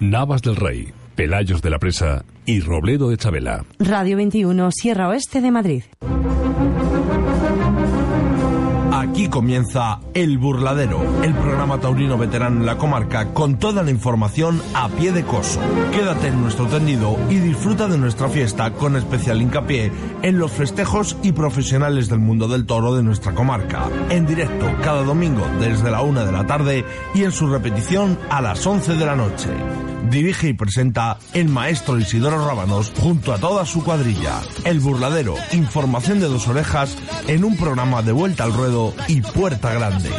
Navas del Rey, Pelayos de la Presa y Robledo de Chabela. Radio 21, Sierra Oeste de Madrid. Aquí comienza El Burladero, el programa taurino veterano en la comarca con toda la información a pie de coso. Quédate en nuestro tendido y disfruta de nuestra fiesta con especial hincapié en los festejos y profesionales del mundo del toro de nuestra comarca. En directo cada domingo desde la una de la tarde y en su repetición a las 11 de la noche. Dirige y presenta el maestro Isidoro Rábanos junto a toda su cuadrilla. El Burladero, información de dos orejas en un programa de vuelta al ruedo y puerta grande.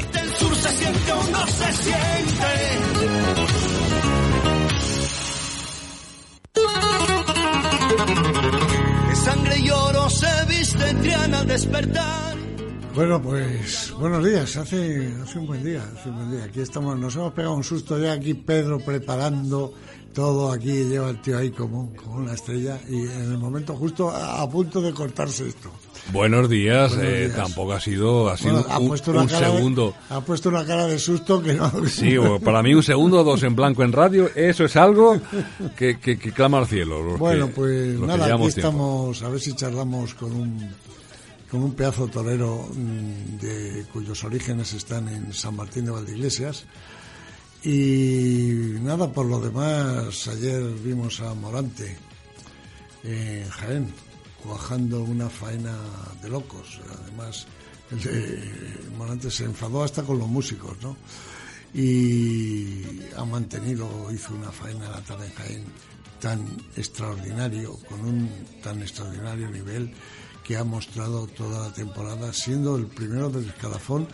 Bueno, pues buenos días. Hace, hace un buen día, hace un buen día. Aquí estamos, nos hemos pegado un susto ya aquí Pedro preparando todo aquí, lleva el tío ahí como, como una estrella y en el momento justo a, a punto de cortarse esto. Buenos días, Buenos eh, tampoco ha sido, ha sido Bueno, ha un, puesto una un cara de- segundo. ha puesto una cara de susto que no. Sí, para mí un segundo o dos en blanco en radio, eso es algo que, que, que clama al cielo. Bueno, que- pues nada, aquí tiempo. estamos, a ver si charlamos con un, con un pedazo torero mm, de cuyos orígenes están en San Martín de Valdeiglesias. Y nada, por lo demás, ayer vimos a Morante en Jaén, cuajando una faena de locos. Además, el Morante se enfadó hasta con los músicos, ¿no? Y ha mantenido, hizo una faena la tarde en Jaén tan extraordinario, con un tan extraordinario nivel que ha mostrado toda la temporada, siendo el primero del escalafón,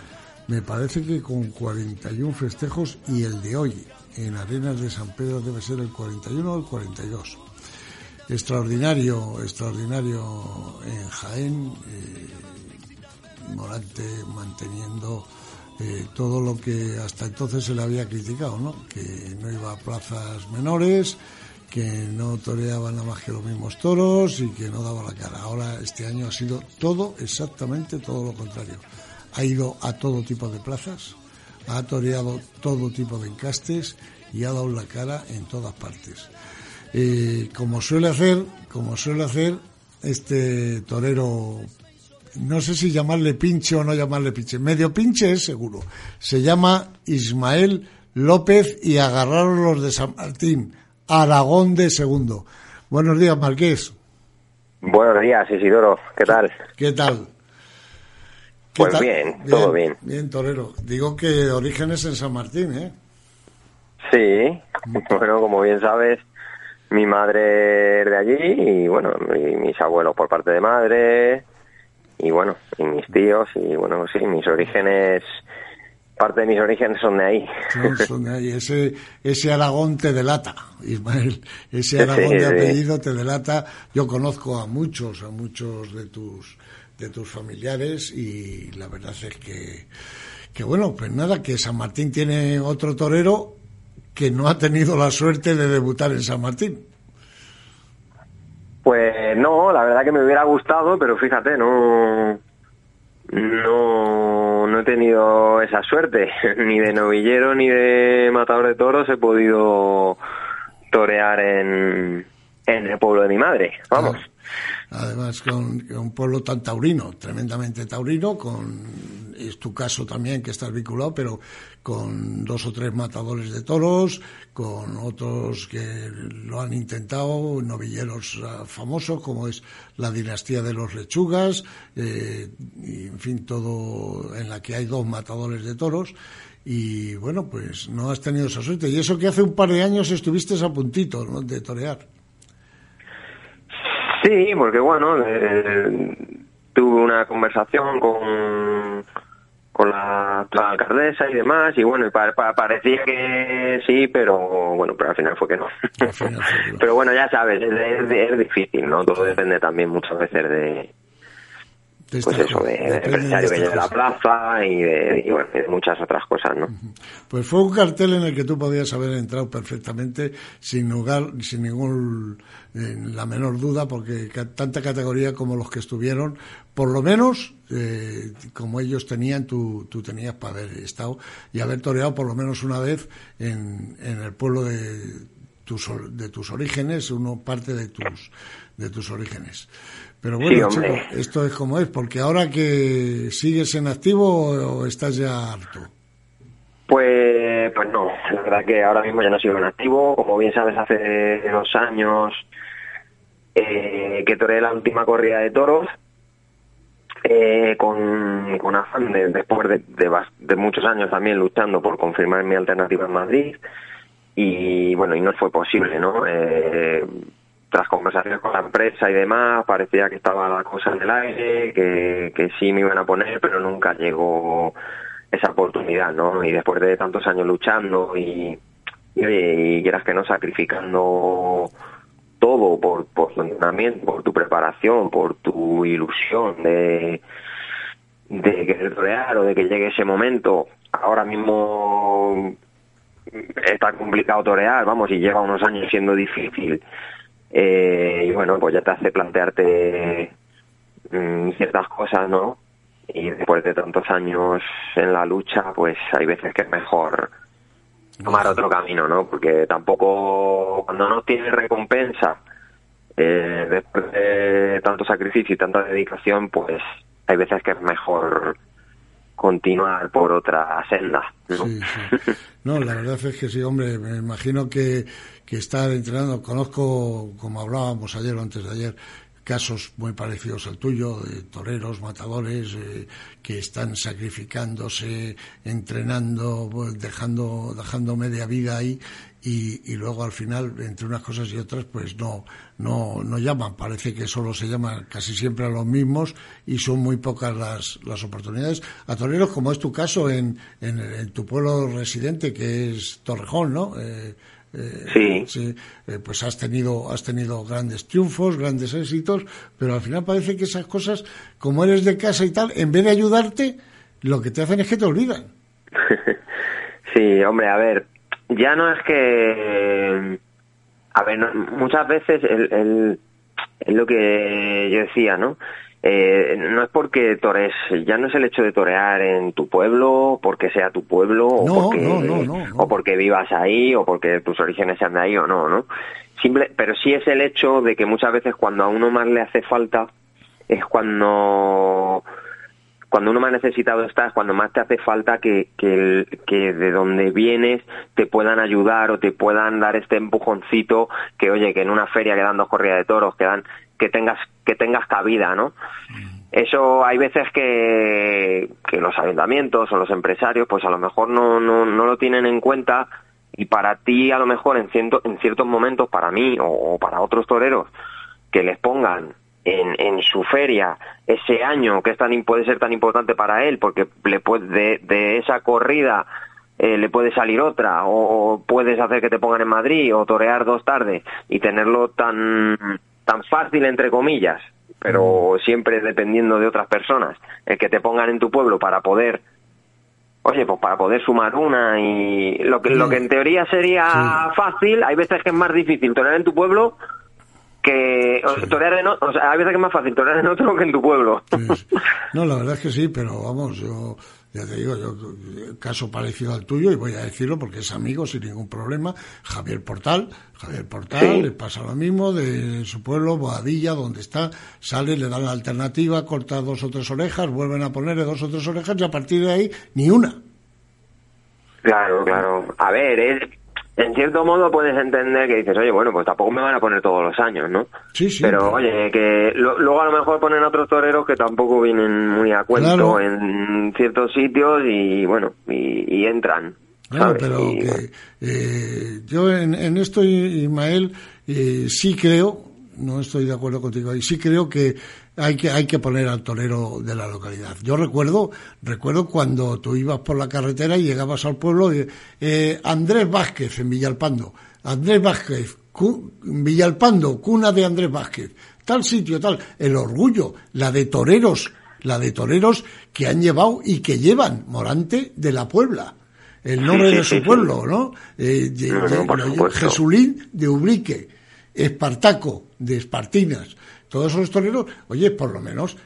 me parece que con 41 festejos y el de hoy en Arenas de San Pedro debe ser el 41 o el 42 extraordinario, extraordinario en Jaén, eh, Morante manteniendo eh, todo lo que hasta entonces se le había criticado, ¿no? Que no iba a plazas menores, que no toreaba nada más que los mismos toros y que no daba la cara. Ahora este año ha sido todo, exactamente todo lo contrario. Ha ido a todo tipo de plazas, ha toreado todo tipo de encastes y ha dado la cara en todas partes. Eh, como suele hacer, como suele hacer este torero, no sé si llamarle pinche o no llamarle pinche, medio pinche es seguro. Se llama Ismael López y agarraron los de San Martín, Aragón de segundo. Buenos días, Marqués. Buenos días, Isidoro. ¿Qué tal? ¿Qué tal? ¿Qué Pues bien, todo bien. Bien, torero. Digo que orígenes en San Martín, ¿eh? Sí, bueno, como bien sabes, mi madre es de allí y bueno, mis abuelos por parte de madre y bueno, y mis tíos y bueno, sí, mis orígenes, parte de mis orígenes son de ahí. Son- son de ahí. Ese, ese Aragón te delata, Ismael. Ese Aragón Sí, de sí. apellido te delata. Yo conozco a muchos, a muchos de tus, de tus familiares y la verdad es que, que bueno, pues nada, que San Martín tiene otro torero que no ha tenido la suerte de debutar en San Martín. Pues no, la verdad que me hubiera gustado, pero fíjate, no, no, no he tenido esa suerte, ni de novillero ni de matador de toros he podido torear en, en el pueblo de mi madre, vamos. Además, con, con un pueblo tan taurino, tremendamente taurino, con es tu caso también que estás vinculado, pero con dos o tres matadores de toros, con otros que lo han intentado, novilleros ah, famosos como es la dinastía de los lechugas, eh, y en fin, todo en la que hay dos matadores de toros. Y bueno, pues no has tenido esa suerte. Y eso que hace un par de años estuviste a puntito ¿no? de torear. Sí, porque bueno, eh, tuve una conversación con, con la, la alcaldesa y demás, y bueno, y pa- pa- parecía que sí, pero bueno, pero al final fue que no. Final pero bueno, ya sabes, es, es- es difícil, ¿no? Todo depende también muchas veces De pues eso, de, de empresario la plaza y de, y bueno, y de muchas otras cosas, ¿no? Pues fue un cartel en el que tú podías haber entrado perfectamente sin lugar, sin ningún eh, la menor duda, porque tanta categoría como los que estuvieron, por lo menos eh, como ellos tenían, tú, tú tenías para haber estado y haber toreado por lo menos una vez en, en el pueblo de tus, de tus orígenes, uno parte de tus, de tus orígenes. Pero bueno, esto es como es, porque ahora que sigues en activo o estás ya harto. Pues, pues no, la verdad que ahora mismo ya no sigo en activo. Como bien sabes, hace dos años eh, que toré la última corrida de toros eh, con, con afán de, después de, de, muchos años también luchando por confirmar mi alternativa en Madrid y bueno, y no fue posible, ¿no? Eh, tras conversaciones con la empresa y demás, parecía que estaba la cosa en el aire, que, que sí me iban a poner, pero nunca llegó esa oportunidad, ¿no? Y después de tantos años luchando y, y, y quieras que no sacrificando todo por, por tu entrenamiento, por tu preparación, por tu ilusión de, de querer torear o de que llegue ese momento. Ahora mismo está complicado torear, vamos, y lleva unos años siendo difícil. Eh, y bueno, pues ya te hace plantearte mm, ciertas cosas, ¿no? Y después de tantos años en la lucha, pues hay veces que es mejor tomar otro camino, ¿no? Porque tampoco, cuando no tienes recompensa, eh, después de tanto sacrificio y tanta dedicación, pues hay veces que es mejor continuar por otra senda. ¿no? Sí, sí. no, la verdad es que sí, hombre, me imagino que, que estar entrenando, conozco, como hablábamos ayer o antes de ayer, casos muy parecidos al tuyo, de toreros, matadores, eh, que están sacrificándose, entrenando, dejando, dejando media vida ahí y, y, luego al final, entre unas cosas y otras, pues no, no, no llaman. Parece que solo se llaman casi siempre a los mismos y son muy pocas las, las oportunidades. A toreros, como es tu caso en, en, en tu pueblo residente, que es Torrejón, ¿no? Eh, eh, sí. Eh, pues has tenido, has tenido grandes triunfos, grandes éxitos, pero al final parece que esas cosas, como eres de casa y tal, en vez de ayudarte, lo que te hacen es que te olvidan. sí, hombre, a ver, ya no es que, a ver, muchas veces el, el, lo que yo decía, ¿no? Eh, no es porque tores, ya no es el hecho de torear en tu pueblo, porque sea tu pueblo, o, porque, o porque vivas ahí, o porque tus orígenes sean de ahí o no, ¿no? Simple, pero sí es el hecho de que muchas veces cuando a uno más le hace falta, es cuando cuando uno más necesitado estás, cuando más te hace falta que, que, que de donde vienes te puedan ayudar o te puedan dar este empujoncito que, oye, que en una feria quedan dos corridas de toros, que dan que tengas que tengas cabida, ¿no? Eso hay veces que, que los ayuntamientos o los empresarios, pues a lo mejor no, no, no lo tienen en cuenta y para ti a lo mejor en, ciento, en ciertos momentos, para mí o, para otros toreros, que les pongan en, en su feria ese año que es tan, puede ser tan importante para él, porque le puede, de, de esa corrida eh, le puede salir otra, o, o, puedes hacer que te pongan en Madrid, o torear dos tardes y tenerlo tan tan fácil entre comillas, pero mm. siempre dependiendo de otras personas, el que te pongan en tu pueblo para poder oye, pues para poder sumar una y lo que lo que en teoría sería fácil, hay veces que es más difícil torear en tu pueblo que torear en o sea, hay veces que es más fácil torear en otro que en tu pueblo. No, la verdad es que sí, pero vamos, yo ya te digo, yo, caso parecido al tuyo, y voy a decirlo porque es amigo sin ningún problema, Javier Portal. Javier Portal le pasa lo mismo de su pueblo, Boadilla, donde está, sale, le dan la alternativa, corta dos o tres orejas, vuelven a ponerle dos o tres orejas y a partir de ahí ni una. Claro, claro. A ver, es, en cierto modo puedes entender que dices, oye, bueno, pues tampoco me van a poner todos los años, ¿no? Sí, sí. Pero, oye, que luego a lo mejor ponen otros toreros que tampoco vienen muy a cuento en ciertos sitios y, bueno, y, entran. Claro, pero que eh, yo en, en, esto, Ismael, eh, sí creo, no estoy de acuerdo contigo ahí, sí creo que hay que, hay que poner al torero de la localidad. Yo recuerdo, recuerdo cuando tú ibas por la carretera y llegabas al pueblo eh, Andrés Vázquez en Villalpando. Andrés Vázquez, Villalpando, cuna de Andrés Vázquez. Tal sitio, tal. El orgullo, la de toreros, la de toreros que han llevado y que llevan Morante de la Puebla. El nombre de su pueblo, ¿no? Eh, Jesulín de Ubrique. Espartaco de Espartinas todos esos toreros, oye, por lo menos,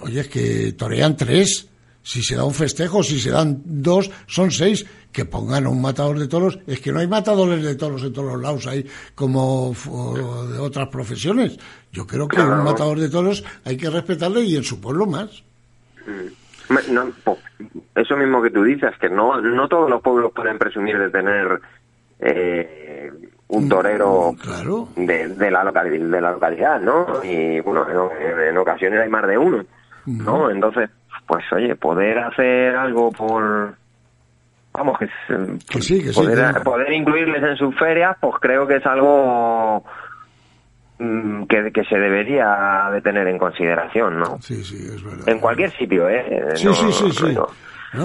oye, es que torean tres, Si se da un festejo, si se dan dos, son seis. Que pongan a un matador de toros. Es que no hay matadores de toros en todos los lados, hay como de otras profesiones. Yo creo que un matador de toros hay que respetarle y en su pueblo más. Mm. No, eso mismo que tú dices, que no, no todos los pueblos pueden presumir de tener eh, un torero mm, de, la localidad, de la localidad, ¿no? Y bueno, en, ocasiones hay más de uno, ¿no? Entonces, pues oye, poder hacer algo por vamos que, poder, poder incluirles en sus ferias, pues creo que es algo mm, que, que, se debería de tener en consideración, ¿no? Sí, sí, es verdad. En cualquier sitio, ¿eh? Sí, sí, sí, sí. No,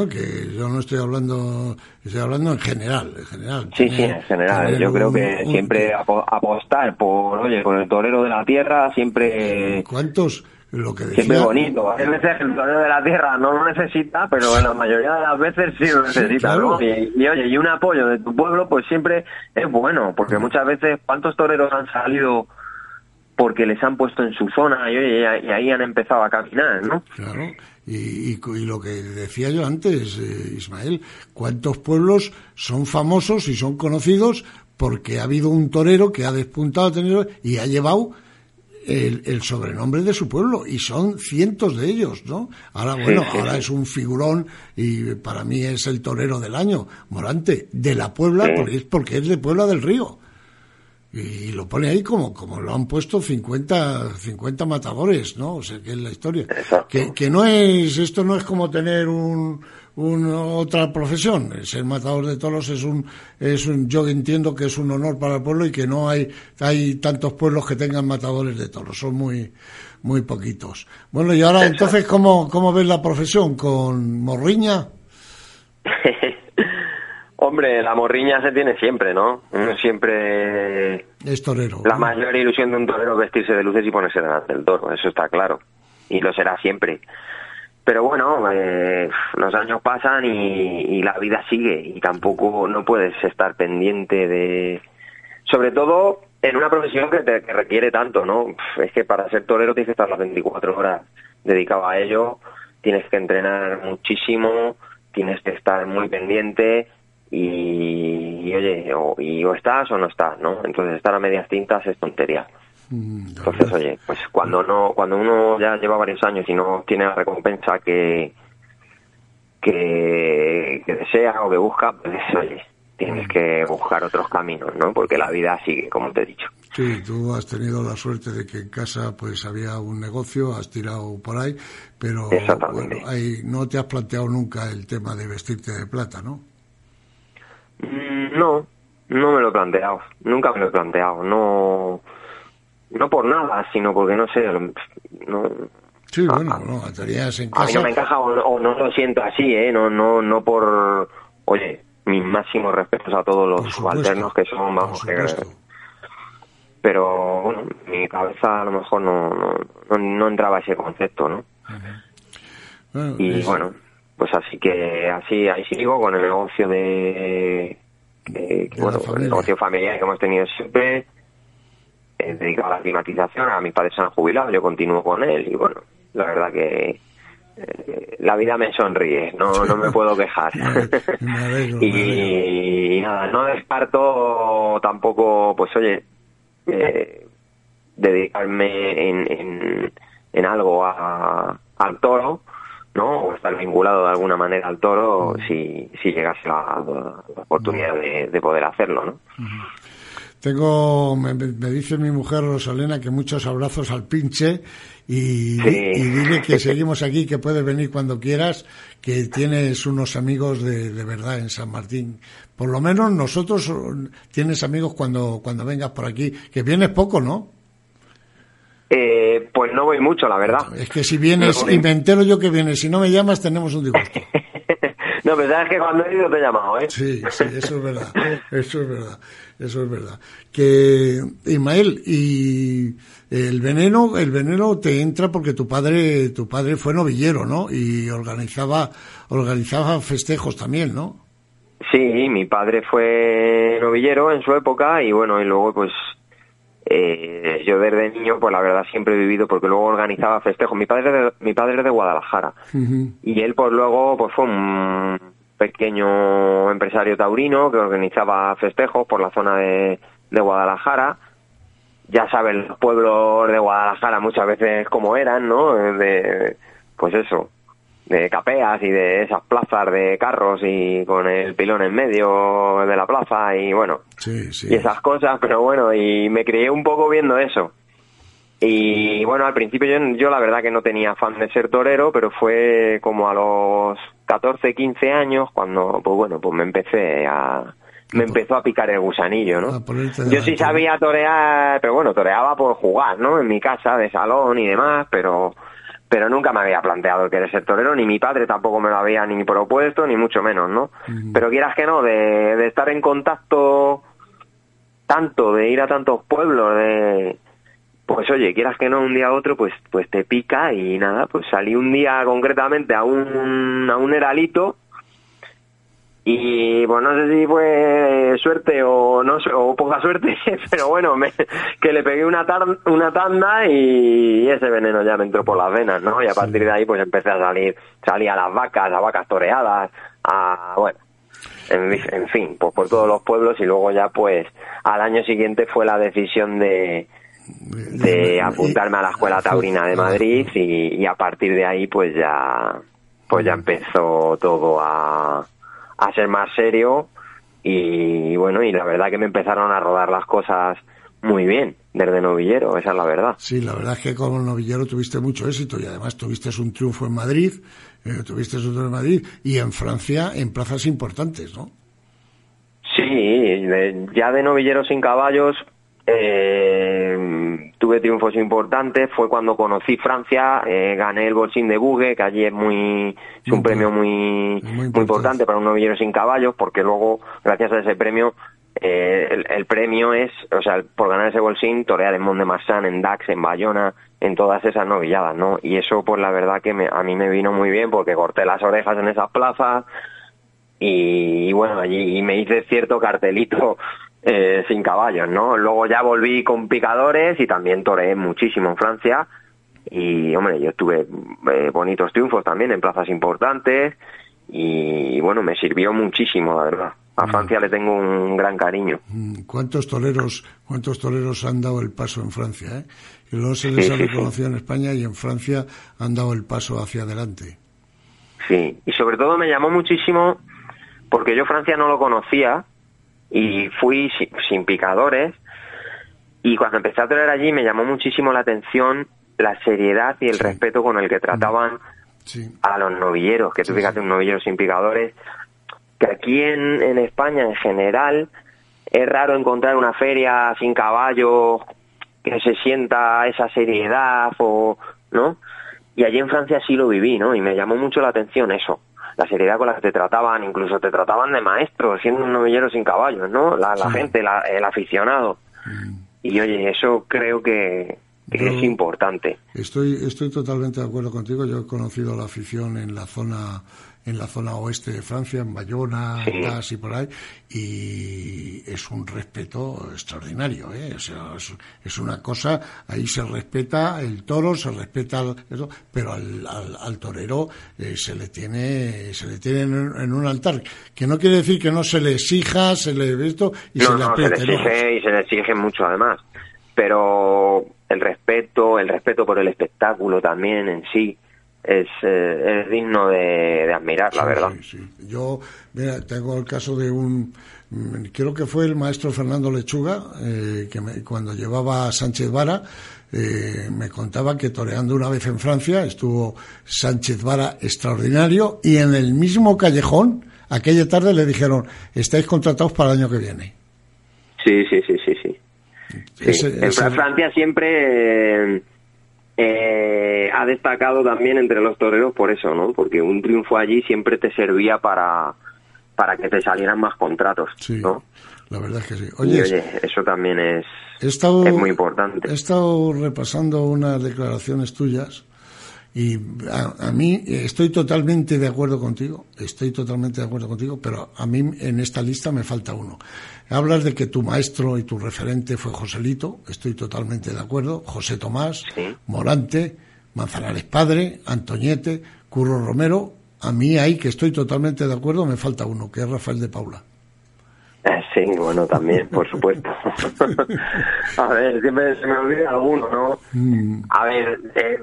que yo no estoy hablando, estoy hablando en general, en general. Sí, sí, en general. Yo creo que siempre apostar por, oye, con el torero de la tierra, siempre... ¿Cuántos? Lo que decía... Siempre bonito. A veces el torero de la tierra no lo necesita, pero en la mayoría de las veces sí lo necesita, ¿no? Y, oye, y un apoyo de tu pueblo, pues siempre es bueno, porque muchas veces, ¿cuántos toreros han salido porque les han puesto en su zona y, y ahí han empezado a caminar, ¿no? Claro. Y, y, lo que decía yo antes, eh, Ismael, ¿cuántos pueblos son famosos y son conocidos porque ha habido un torero que ha despuntado y ha llevado el, el, sobrenombre de su pueblo y son cientos de ellos, ¿no? Ahora, bueno, ahora es un figurón y para mí es el torero del año, Morante, de la Puebla, porque es porque es de Puebla del Río y lo pone ahí como, como lo han puesto 50, 50 matadores, ¿no? O sea, que es la historia. Que, que no es, esto no es como tener un, otra profesión. Ser matador de toros es un, es un, yo entiendo que es un honor para el pueblo y que no hay, hay tantos pueblos que tengan matadores de toros. Son muy, muy poquitos. Bueno, y ahora entonces, ¿cómo, cómo ves la profesión? ¿Con morriña? Hombre, la morriña se tiene siempre, ¿no? siempre... Es torero. La mayor ilusión de un torero es vestirse de luces y ponerse delante del toro, eso está claro. Y lo será siempre. Pero bueno, eh, los años pasan y, la vida sigue y tampoco no puedes estar pendiente de... Sobre todo en una profesión que, te, requiere tanto, ¿no? Es que para ser torero tienes que estar las 24 horas dedicado a ello, tienes que entrenar muchísimo, tienes que estar muy pendiente y, oye, o, y o estás o no estás, ¿no? Entonces estar a medias tintas es tontería. Mm, Entonces, oye, pues cuando no, cuando uno ya lleva varios años y no tiene la recompensa que, que, desea o que busca, pues oye, tienes que buscar otros caminos, ¿no? Porque la vida sigue, como te he dicho. Sí, tú has tenido la suerte de que en casa pues había un negocio, has tirado por ahí, pero bueno, ahí no te has planteado nunca el tema de vestirte de plata, ¿no? No, no me lo he planteado, nunca me lo he planteado, no, no por nada, sino porque no sé, no, Sí, bueno, no, en casa. A mí no me encaja o, no lo siento así, ¿eh? No, no, no por. Oye, mis máximos respetos a todos los subalternos que son, vamos, que. Pero, bueno, mi cabeza a lo mejor no, no, no, entraba ese concepto, ¿no? y bueno, pues así que así ahí sigo con el negocio de, bueno el negocio familiar que hemos tenido siempre eh, dedicado a la climatización a mis padres se han jubilado yo continúo con él y bueno la verdad que eh, la vida me sonríe no no me puedo quejar. Y, nada no descarto tampoco pues oye eh, dedicarme en, en, en algo a, al toro ¿no? O estar vinculado de alguna manera al toro si, si llegase la, oportunidad de, poder hacerlo, ¿no? Tengo, me, dice mi mujer Rosalena que muchos abrazos al pinche y, dile que seguimos aquí, que puedes venir cuando quieras, que tienes unos amigos de, de, verdad en San Martín. Por lo menos nosotros tienes amigos cuando, cuando vengas por aquí, que vienes poco, ¿no? Eh, pues no voy mucho, la verdad. Es que si vienes, y me entero yo que vienes, si no me llamas, tenemos un disgusto. no, pero sabes que cuando he ido te he llamado, ¿eh? Sí, sí, eso es verdad. Eso es verdad. Eso es verdad. Que, Ismael, y el veneno, el veneno te entra porque tu padre, tu padre fue novillero, ¿no? Y organizaba, organizaba festejos también, ¿no? Sí, mi padre fue novillero en su época y bueno, y luego pues eh, yo desde niño, pues la verdad siempre he vivido porque luego organizaba festejos. Mi padre, de, mi padre es de Guadalajara y él pues luego pues fue un pequeño empresario taurino que organizaba festejos por la zona de, de Guadalajara. Ya saben los pueblos de Guadalajara muchas veces como eran, ¿no? De, pues eso, de capeas y de esas plazas de carros y con el pilón en medio de la plaza y bueno, y esas cosas, pero bueno, y me crié un poco viendo eso. Y bueno, al principio yo, yo la verdad que no tenía fan de ser torero, pero fue como a los 14, 15 años cuando, pues bueno, pues me empecé a, me empezó a picar el gusanillo, ¿no? Yo sí sabía torear, pero bueno, toreaba por jugar, ¿no? En mi casa de salón y demás, pero pero nunca me había planteado querer ser torero, ni mi padre tampoco me lo había ni propuesto, ni mucho menos, ¿no? Pero quieras que no, de, de estar en contacto tanto, de ir a tantos pueblos, de pues oye, quieras que no, un día a otro, pues, pues te pica y nada, pues salí un día concretamente a un, a un heralito y pues no sé si fue suerte o no o poca suerte pero bueno me, que le pegué una una tanda y ese veneno ya me entró por las venas no y a partir de ahí pues empecé a salir salí a las vacas a vacas toreadas a bueno en, en fin pues por todos los pueblos y luego ya pues al año siguiente fue la decisión de de apuntarme a la escuela taurina de Madrid y, y a partir de ahí pues ya pues ya empezó todo a a ser más serio y bueno, y la verdad que me empezaron a rodar las cosas muy bien desde novillero, esa es la verdad. Sí, la verdad es que como novillero tuviste mucho éxito y además tuviste un triunfo en Madrid, eh, tuviste un triunfo en Madrid y en Francia en plazas importantes, ¿no? Sí, ya de novillero sin caballos eh, tuve triunfos importantes, fue cuando conocí Francia, eh, gané el Bolsín de Bugue, que allí es muy, es un premio muy, muy importante. para un novillero sin caballos, porque luego, gracias a ese premio, eh, el, premio es, o sea, por ganar ese Bolsín, torear en Mont de Marsan, en Dax, en Bayona, en todas esas novilladas, ¿no? Y eso, pues la verdad que a mí me vino muy bien, porque corté las orejas en esas plazas, y, y bueno, allí me hice cierto cartelito eh, sin caballos, ¿no? Luego ya volví con picadores y también toreé muchísimo en Francia y, hombre, yo tuve eh, bonitos triunfos también en plazas importantes y, bueno, me sirvió muchísimo, la verdad. A mm. Francia le tengo un gran cariño. Mm, ¿Cuántos toreros, cuántos toreros han dado el paso en Francia? Eh? Y luego se les ha reconocido en España y en Francia han dado el paso hacia adelante. Sí, y sobre todo me llamó muchísimo porque yo Francia no lo conocía y fui sin, picadores. Y cuando empecé a torear allí me llamó muchísimo la atención la seriedad y el respeto con el que trataban a los novilleros, que tú fíjate un novillero sin picadores, que aquí en, en España en general es raro encontrar una feria sin caballos que se sienta esa seriedad o no y allí en Francia sí lo viví no y me llamó mucho la atención eso la seriedad con la que te trataban, incluso te trataban de maestro, siendo un novillero sin caballos, ¿no? La, gente, el aficionado. Mm. Y oye, eso creo que, es importante. Estoy, estoy totalmente de acuerdo contigo. Yo he conocido la afición en la zona en la zona oeste de Francia, en Bayona, sí. y por ahí, y es un respeto extraordinario, ¿eh? es, una cosa, ahí se respeta el toro, se respeta, eso, pero al, al, torero eh, se le tiene, se le tiene en, un altar, que no quiere decir que no se le exija, se le esto y se le apriete. Se le exige y se le exige mucho además, pero el respeto, el respeto por el espectáculo también en sí, es, eh, es digno de, admirar, la verdad. Yo, mira, tengo el caso de un, mm, creo que fue el maestro Fernando Lechuga, eh, que cuando llevaba a Sánchez Vara, eh, me contaba que toreando una vez en Francia estuvo Sánchez Vara extraordinario y en el mismo callejón, aquella tarde le dijeron, estáis contratados para el año que viene. Sí, sí, sí, sí, sí. en Francia siempre eh, ha destacado también entre los toreros por eso, ¿no? Porque un triunfo allí siempre te servía para, para que te salieran más contratos, sí, La verdad es que sí. Oye, eso también es, es muy importante. He estado repasando unas declaraciones tuyas Y a, mí estoy totalmente de acuerdo contigo, estoy totalmente de acuerdo contigo, pero a mí en esta lista me falta uno. Hablas de que tu maestro y tu referente fue Joselito, estoy totalmente de acuerdo, José Tomás, Morante, Manzanares Padre, Antoñete, Curro Romero, a mí ahí que estoy totalmente de acuerdo me falta uno, que es Rafael de Paula. Eh, sí, bueno, también, por supuesto. a ver, siempre se me olvida alguno, ¿no? Mm. A ver, eh,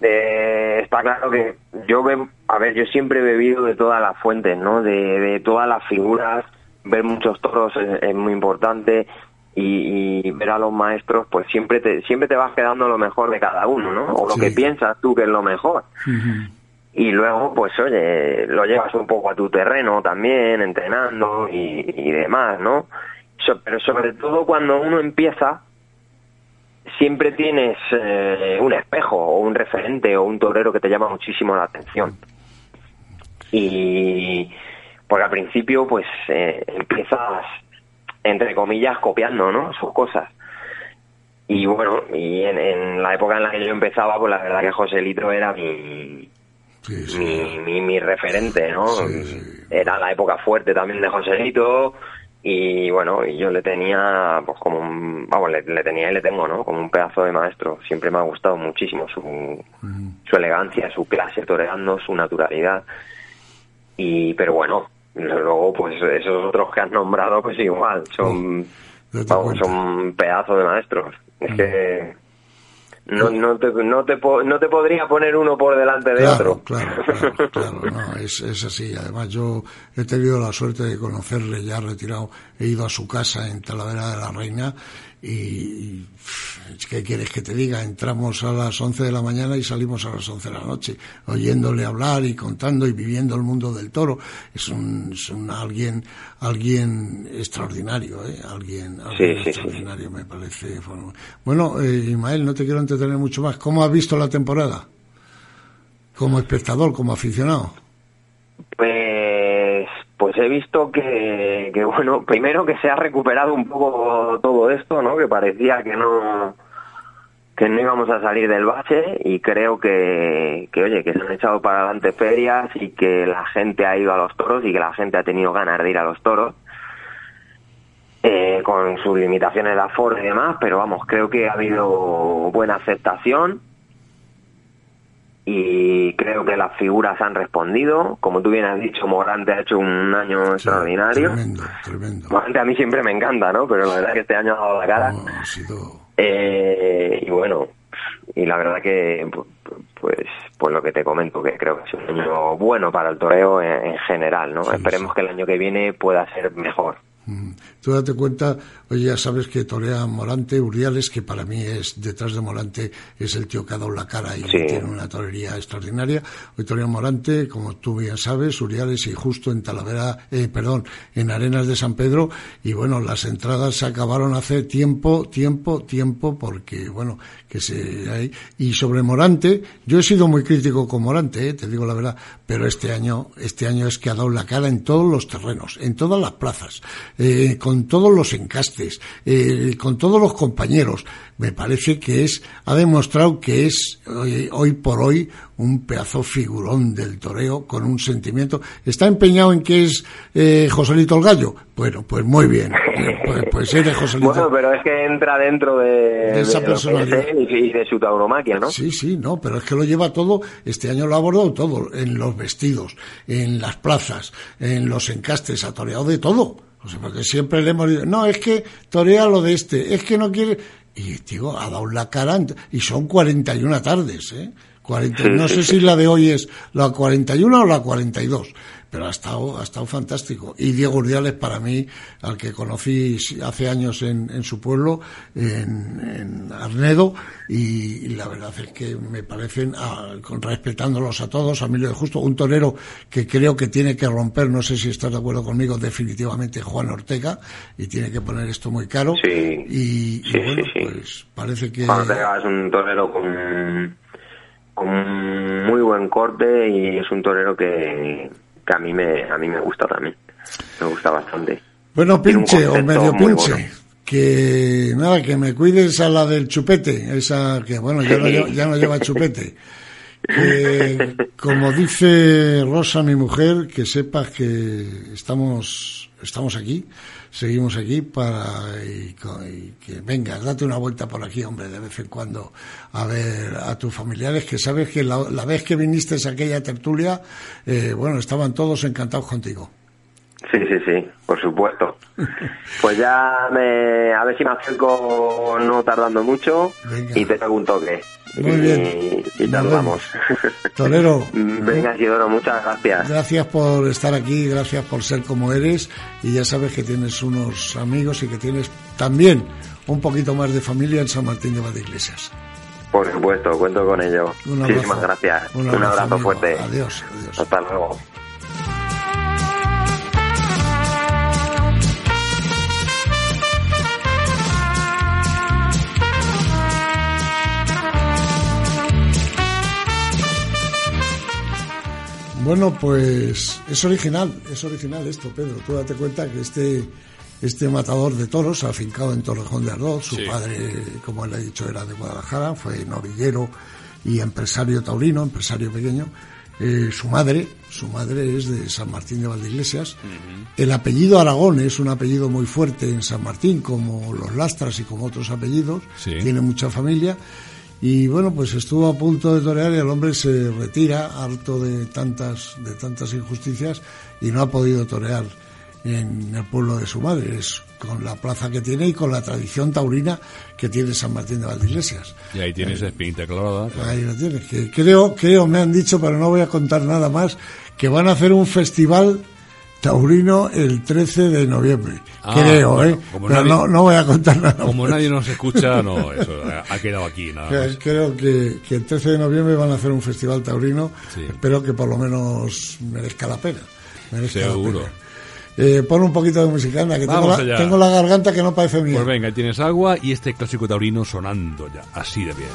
eh, está claro que yo a ver, yo siempre he bebido de todas las fuentes, ¿no? De, todas las figuras, ver muchos toros es, muy importante y, ver a los maestros, pues siempre te, siempre te vas quedando lo mejor de cada uno, ¿no? O lo que piensas tú que es lo mejor. Y luego pues oye lo llevas un poco a tu terreno también entrenando y, demás no pero sobre todo cuando uno empieza siempre tienes eh, un espejo o un referente o un torero que te llama muchísimo la atención. Y porque al principio pues eh, empiezas entre comillas copiando no sus cosas y bueno y en, en, la época en la que yo empezaba pues la verdad que José Litro era mi Mi, mi, referente, ¿no? Era la época fuerte también de Joselito y bueno, y yo le tenía pues como un, vamos, le, tenía y le tengo, ¿no? Como un pedazo de maestro. Siempre me ha gustado muchísimo su, su elegancia, su clase toreando, su naturalidad. Y, pero bueno, luego pues esos otros que has nombrado pues igual, son, vamos, son pedazos de maestros. Es que no, no, te, no, te, no te podría poner uno por delante de otro. Claro, claro, claro, no, es, es así. Además, yo he tenido la suerte de conocerle ya retirado. He ido a su casa en Talavera de la Reina y, ¿qué quieres que te diga? Entramos a las 11 de la mañana y salimos a las 11 de la noche, oyéndole hablar y contando y viviendo el mundo del toro. Es un, es un alguien, alguien extraordinario, ¿eh? Alguien, extraordinario, me parece. Bueno, eh, Ismael, no te quiero entretener mucho más. ¿Cómo has visto la temporada? Como espectador, como aficionado. Pues visto que, que, bueno, primero que se ha recuperado un poco todo esto, ¿no? Que parecía que no que no íbamos a salir del bache y creo que, que, oye, que se han echado para adelante ferias y que la gente ha ido a los toros y que la gente ha tenido ganas de ir a los toros. Eh, con sus limitaciones de aforo y demás, pero vamos, creo que ha habido buena aceptación y creo que las figuras han respondido. Como tú bien has dicho, Morante ha hecho un año extraordinario. Tremendo, tremendo. Morante a mí siempre me encanta, ¿no? Pero la verdad es que este año ha dado la cara. eh, y bueno, y la verdad que, pues, pues lo que te comento, que creo que es un año bueno para el toreo en, general, ¿no? Esperemos que el año que viene pueda ser mejor. Mm. Tú date cuenta, oye, ya sabes que torea Morante, Uriales, que para mí es, detrás de Morante, es el tío que ha dado la cara y tiene una torería extraordinaria. Hoy torea Morante, como tú bien sabes, Uriales y justo en Talavera, eh, perdón, en Arenas de San Pedro, y bueno, las entradas se acabaron hace tiempo, tiempo, tiempo, porque bueno, que se hay. Y sobre Morante, yo he sido muy crítico con Morante, eh, te digo la verdad, pero este año, este año es que ha dado la cara en todos los terrenos, en todas las plazas. Eh, con todos los encastes, eh, con todos los compañeros. Me parece que es, ha demostrado que es hoy, por hoy un pedazo figurón del toreo con un sentimiento. ¿Está empeñado en que es eh, Joselito el Gallo? Bueno, pues muy bien. Pues, pues eres Joselito. Bueno, pero es que entra dentro de, esa personalidad. y de su tauromaquia, ¿no? Sí, sí, no, pero es que lo lleva todo, este año lo ha abordado todo, en los vestidos, en las plazas, en los encastes, ha toreado de todo o sea, porque siempre le hemos dicho, no, es que torea lo de este, es que no quiere. Y digo, ha dado la cara, y son 41 tardes, ¿eh? 40, no sé si la de hoy es la 41 o la 42 pero ha estado, ha estado fantástico. Y Diego Urdiales, para mí, al que conocí hace años en, en su pueblo, en, Arnedo, y, la verdad es que me parecen, respetándolos a todos, a Emilio de Justo, un torero que creo que tiene que romper, no sé si estás de acuerdo conmigo, definitivamente Juan Ortega, y tiene que poner esto muy caro. Sí. Y, bueno, pues parece que. Juan Ortega es un torero con, con muy buen corte y es un torero que que a mí me, a mí me gusta también. Me gusta bastante. Bueno, pinche o medio pinche. Que nada, que me cuides a la del chupete, esa que bueno, ya no, lleva, ya no lleva chupete. Eh, como dice Rosa, mi mujer, que sepas que estamos, estamos aquí, seguimos aquí para y, que vengas, date una vuelta por aquí, hombre, de vez en cuando a ver a tus familiares, que sabes que la, vez que viniste a aquella tertulia, eh, bueno, estaban todos encantados contigo. Sí, sí, sí, por supuesto. Pues ya me, a ver si me acerco no tardando mucho y te pregunto qué. Muy bien. Y, tardamos. Torero. Venga, Isidoro, muchas gracias. Gracias por estar aquí, gracias por ser como eres y ya sabes que tienes unos amigos y que tienes también un poquito más de familia en San Martín de Valdeiglesias. Por supuesto, cuento con ello. Muchísimas gracias. Un abrazo, fuerte. Adiós, adiós. Hasta luego. Bueno, pues es original, es original esto, Pedro. Tú date cuenta que este, este matador de toros, afincado en Torrejón de Ardoz, su padre, como él ha dicho, era de Guadalajara, fue novillero y empresario taurino, empresario pequeño. Eh, su madre, su madre es de San Martín de Valdeiglesias. El apellido Aragón es un apellido muy fuerte en San Martín, como los Lastras y como otros apellidos. Tiene mucha familia. Y bueno, pues estuvo a punto de torear y el hombre se retira harto de tantas, de tantas injusticias y no ha podido torear en el pueblo de su madre. Es con la plaza que tiene y con la tradición taurina que tiene San Martín de Valdeiglesias. Y ahí tienes eh, espinita clavada. Ahí lo tienes. Que creo, creo, me han dicho, pero no voy a contar nada más, que van a hacer un festival Taurino el 13 de noviembre. Ah, creo, ¿eh? Pero no, voy a contar nada. Como nadie nos escucha, no, eso ha quedado aquí. Nada Creo que, el 13 de noviembre van a hacer un festival taurino. Espero que por lo menos merezca la pena. Seguro. Eh, pon un poquito de música, que tengo la, tengo la, garganta que no parece mía. Pues venga, tienes agua y este clásico taurino sonando ya, así de bien.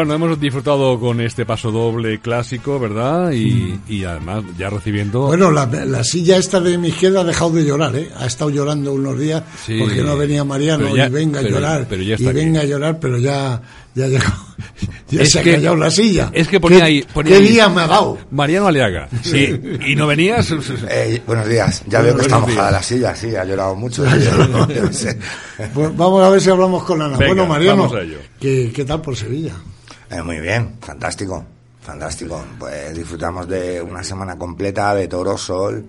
Bueno, hemos disfrutado con este paso doble clásico, ¿verdad? Y, Mm. y además ya recibiendo... Bueno, la, la silla esta de mi izquierda ha dejado de llorar, ¿eh? Ha estado llorando unos días Sí. porque no venía Mariano ya- y venga pero- a llorar. pero ya y está venga a llorar, pero ya, ya llegó. Ya Es se que- ha callado la silla. es que ponía ¿Qué- ahí- ponía ¿Qué ahí- día me ha dado? Mariano Aliaga. Sí. ¿Y no venías? Eh, buenos días. Ya veo que está mojada la silla, sí, ha llorado mucho. Pues vamos a ver si hablamos con Ana. Venga, bueno, Mariano, vamos a ello. ¿qué, ¿qué tal por Sevilla? Eh, muy bien, fantástico, fantástico. Pues disfrutamos de una semana completa de toro, sol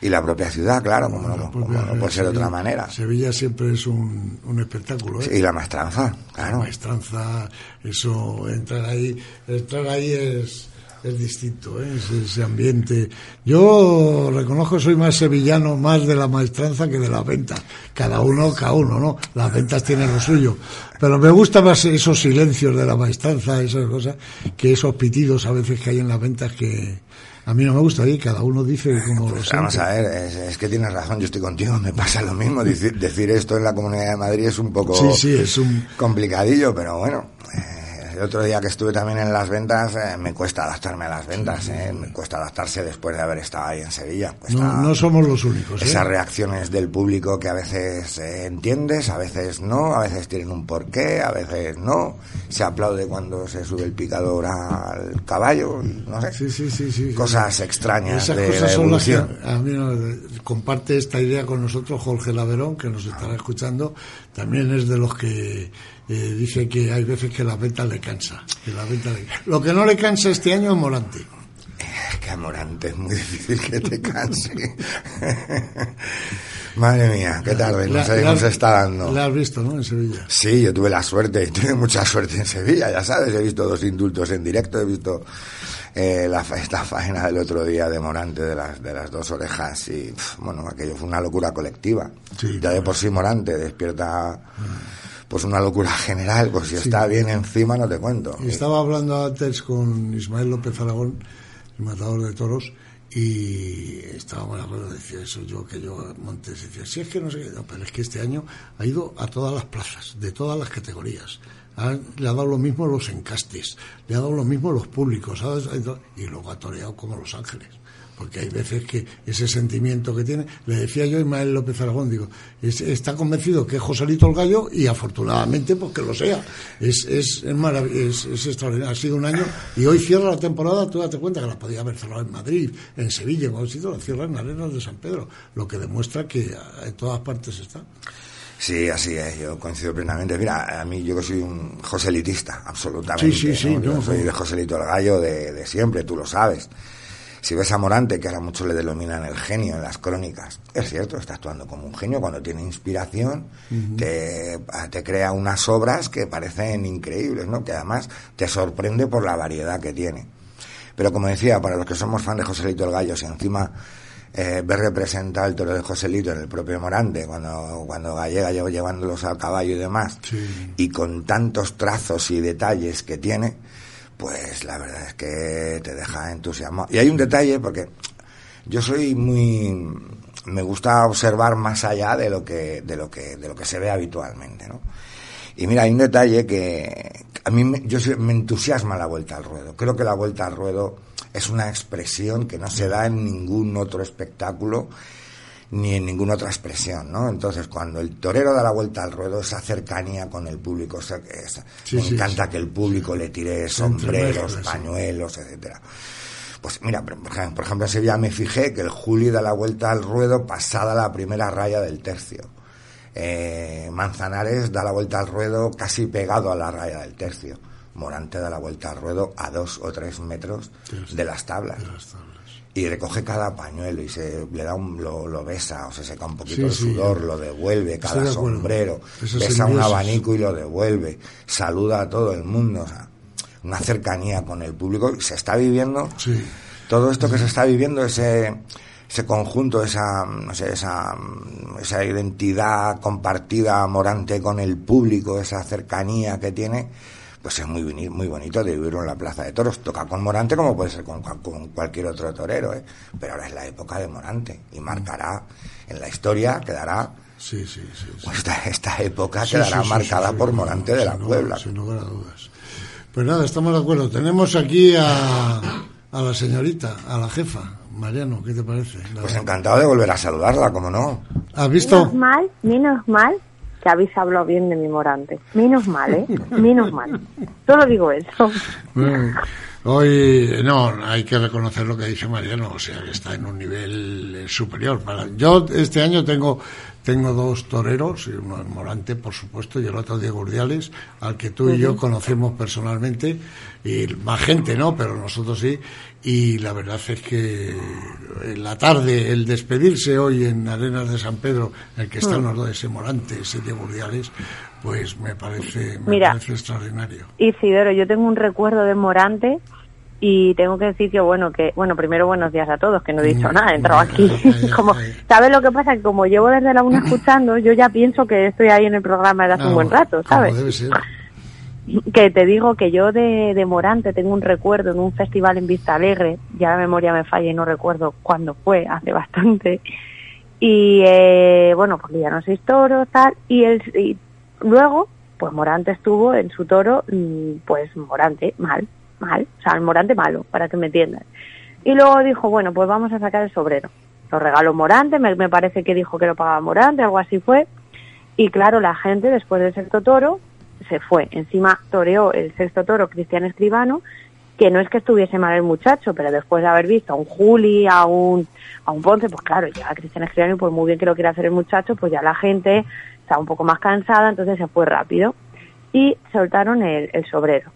y la propia ciudad, claro, como no, como no puede ser de otra manera. Sevilla siempre es un, un espectáculo, ¿eh? Y la maestranza, La claro. maestranza, eso, entrar ahí, entrar ahí es, es distinto, ¿eh? ese, ese ambiente. Yo reconozco que soy más sevillano, más de la maestranza que de las ventas. Cada uno, cada uno, ¿no? Las ventas tienen lo suyo. Pero me gusta más esos silencios de la maestranza, esas cosas, que esos pitidos a veces que hay en las ventas que a mí no me gusta ahí, cada uno dice como lo Pues vamos siente. a ver, es, es que tienes razón, yo estoy contigo, me pasa lo mismo. Decir, decir esto en la Comunidad de Madrid es un poco Sí, sí, es un... complicadillo, pero bueno. eh, el otro día que estuve también en las ventas, eh, me cuesta adaptarme a las ventas, eh, me cuesta adaptarse después de haber estado ahí en Sevilla. Cuesta- No, no somos los únicos, ¿eh? esas reacciones del público que a veces eh, entiendes, a veces no, a veces tienen un porqué, a veces no. Se aplaude cuando se sube el picador al caballo, no sé. Sí, sí, sí, sí. Cosas extrañas Esas de cosas la son las que a mí no- comparte esta idea con nosotros Jorge Laverón, que nos estará escuchando. También es de los que eh, dice que hay veces que la venta le cansa. que la venta le- Lo que no le cansa este año es Morante. Es que Morante es muy difícil que te canse. Madre mía, qué tarde La- nos, la- nos está dando. La has visto, ¿no? En Sevilla. Sí, yo tuve la suerte, tuve mucha suerte en Sevilla, ya sabes, he visto dos indultos en directo, he visto eh, la, esta faena del otro día de Morante de las, de las dos orejas y, bueno, aquello fue una locura colectiva. Sí, ya de por sí Morante despierta pues una locura general, pues si está bien encima no te cuento. Estaba hablando antes con Ismael López Aragón, el matador de toros, y estábamos hablando, decía eso yo, que yo Montes decía, si es que no sé qué, no, pero es que este año ha ido a todas las plazas, de todas las categorías. Le ha dado lo mismo los encastes, le ha dado lo mismo los públicos, ha y luego ha toreado como Los Ángeles. Porque hay veces que ese sentimiento que tiene, le decía yo a Ismael López Aragón, digo, es- está convencido que es Joselito el Gallo y afortunadamente pues que lo sea. Es, es, es, es, es extraordinario. Ha sido un año y hoy cierra la temporada, tú date cuenta que la podía haber cerrado en Madrid, en Sevilla, en sitio, la cierra en Arenas de San Pedro, lo que demuestra que en todas partes está. Sí, así es, yo coincido plenamente. Mira, a mí yo que soy un joselitista, absolutamente. Sí, sí, sí, ¿no? Yo no, soy de Joselito el Gallo de, de siempre, tú lo sabes. Si ves a Morante, que ahora muchos le denominan el genio en las crónicas, es cierto, está actuando como un genio cuando tiene inspiración, te, te crea unas obras que parecen increíbles, ¿no? Que además te sorprende por la variedad que tiene. Pero como decía, para los que somos fan de Joselito el Gallo, si encima eh, ver representar el toro de Joselito en el propio Morante, cuando, cuando Gallega llevándolos al caballo y demás, Sí. y con tantos trazos y detalles que tiene, pues la verdad es que te deja entusiasmado. Y hay un detalle, porque yo soy muy me gusta observar más allá de lo que de lo que de lo que se ve habitualmente no y mira hay un detalle que a mí me, yo me entusiasma la vuelta al ruedo creo que la vuelta al ruedo es una expresión que no se da en ningún otro espectáculo ni en ninguna otra expresión, ¿no? Entonces, cuando el torero da la vuelta al ruedo, esa cercanía con el público, esa- esa- Sí, me sí, encanta sí. que el público le tire sombreros, pañuelos, etcétera. Pues mira, por ejemplo, en Sevilla me fijé que el Juli da la vuelta al ruedo pasada la primera raya del tercio. Eh, Manzanares da la vuelta al ruedo casi pegado a la raya del tercio. Morante da la vuelta al ruedo a dos o tres metros de las tablas. Y recoge cada pañuelo y se le da un, lo, lo besa o se seca un poquito Sí, el sí. sudor, lo devuelve, cada sombrero, besa un abanico y lo devuelve, saluda a todo el mundo, o sea, una cercanía con el público se está viviendo Sí. todo esto que se está viviendo, ese, ese conjunto, esa, no sé, esa, esa identidad compartida, morante con el público, esa cercanía que tiene, pues es muy, muy bonito de vivirlo en la Plaza de Toros. Toca con Morante como puede ser con, cual- con cualquier otro torero, ¿eh? pero ahora es la época de Morante y marcará en la historia, quedará, Sí, sí, sí. sí. pues esta, esta época Sí, quedará sí, sí, marcada sí, por sí, Morante no, de la Puebla. Sin lugar a dudas. Pues nada, estamos de acuerdo. Tenemos aquí a, a la señorita, a la jefa. Mariano, ¿qué te parece? La- Pues encantado de volver a saludarla, como no. ¿Has visto? Menos mal, menos mal que habéis hablado bien de mi morante. Menos mal, ¿eh? Menos mal. Solo digo eso. Eh, Hoy, no, hay que reconocer lo que dicho Mariano, o sea, que está en un nivel eh, superior. Para, yo este año tengo tengo dos toreros, y uno es Morante, por supuesto, y el otro Diego Urdiales, al que tú y yo conocemos personalmente, y más gente no, pero nosotros sí, y la verdad es que en la tarde, el despedirse hoy en Arenas de San Pedro, el que están los dos, ese Morante, ese Diego Urdiales, pues me parece, me Mira. parece extraordinario. Isidoro, yo tengo un recuerdo de Morante y tengo que decir que bueno, que bueno, primero buenos días a todos, que no he dicho Mm, nada, he entrado aquí. ay, ay, como, ay. ¿sabes lo que pasa? Que como llevo desde la una escuchando, yo ya pienso que estoy ahí en el programa desde hace un buen rato, ¿sabes? debe ser. Que te digo que yo de, de Morante tengo un recuerdo en un festival en Vista Alegre, ya la memoria me falla y no recuerdo cuándo fue, hace bastante. Y eh, bueno, porque ya no sois toros, tal. Y, el, y luego, pues Morante estuvo en su toro, mm, pues Morante, mal, mal, o sea, el Morante malo, para que me entiendan. Y luego dijo, bueno, pues vamos a sacar el sobrero. Lo regaló Morante, me, me parece que dijo que lo pagaba Morante, algo así fue. Y claro, la gente después del sexto toro se fue. Encima toreó el sexto toro Cristian Escribano, que no es que estuviese mal el muchacho, pero después de haber visto a un Juli, a un, a un Ponce, pues claro, ya a Cristian Escribano, y por muy bien que lo quiera hacer el muchacho, pues ya la gente estaba un poco más cansada, entonces se fue rápido. Y soltaron el, el sobrero.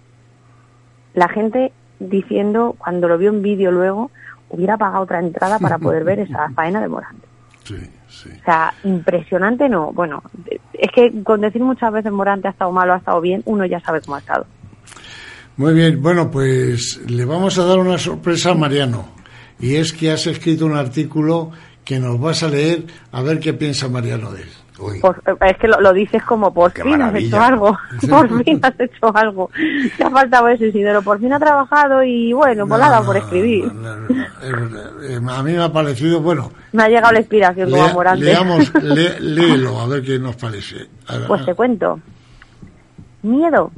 La gente diciendo, cuando lo vio en vídeo luego, hubiera pagado otra entrada para poder ver esa faena de Morante. Sí, sí. O sea, impresionante no. Bueno, es que con decir muchas veces Morante ha estado mal o ha estado bien, uno ya sabe cómo ha estado. Muy bien, bueno, pues le vamos a dar una sorpresa a Mariano. Y es que has escrito un artículo que nos vas a leer a ver qué piensa Mariano de él. Por- es que lo, lo dices como por Qué fin has maravilla. hecho algo. Por fin has hecho algo. Te ha faltado eso, Isidoro. Por fin ha trabajado y bueno, pues le ha dado por escribir. No, no, no. Eh, A mí me ha parecido, bueno, Me ha llegado la inspiración como lea- Morante. leamos, lé- léelo, a ver qué nos parece. Ver, Pues te cuento. Miedo.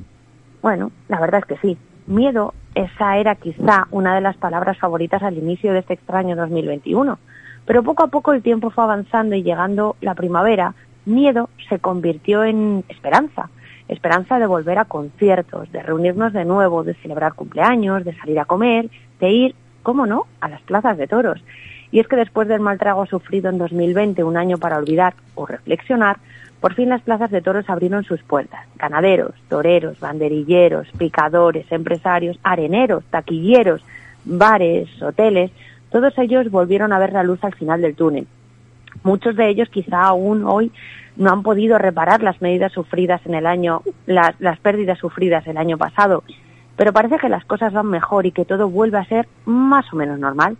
Bueno, la verdad es que sí. Miedo, esa era quizá una de las palabras favoritas al inicio de este extraño 2021. Pero poco a poco el tiempo fue avanzando y llegando la primavera, miedo se convirtió en esperanza. Esperanza de volver a conciertos, de reunirnos de nuevo, de celebrar cumpleaños, de salir a comer, de ir, cómo no, a las plazas de toros. Y es que después del mal trago sufrido en 2020, un año para olvidar o reflexionar, por fin las plazas de toros abrieron sus puertas. Ganaderos, toreros, banderilleros, picadores, empresarios, areneros, taquilleros, bares, hoteles, todos ellos volvieron a ver la luz al final del túnel. Muchos de ellos quizá aún hoy no han podido reparar las medidas sufridas en el año, las, las pérdidas sufridas el año pasado, pero parece que las cosas van mejor y que todo vuelve a ser más o menos normal.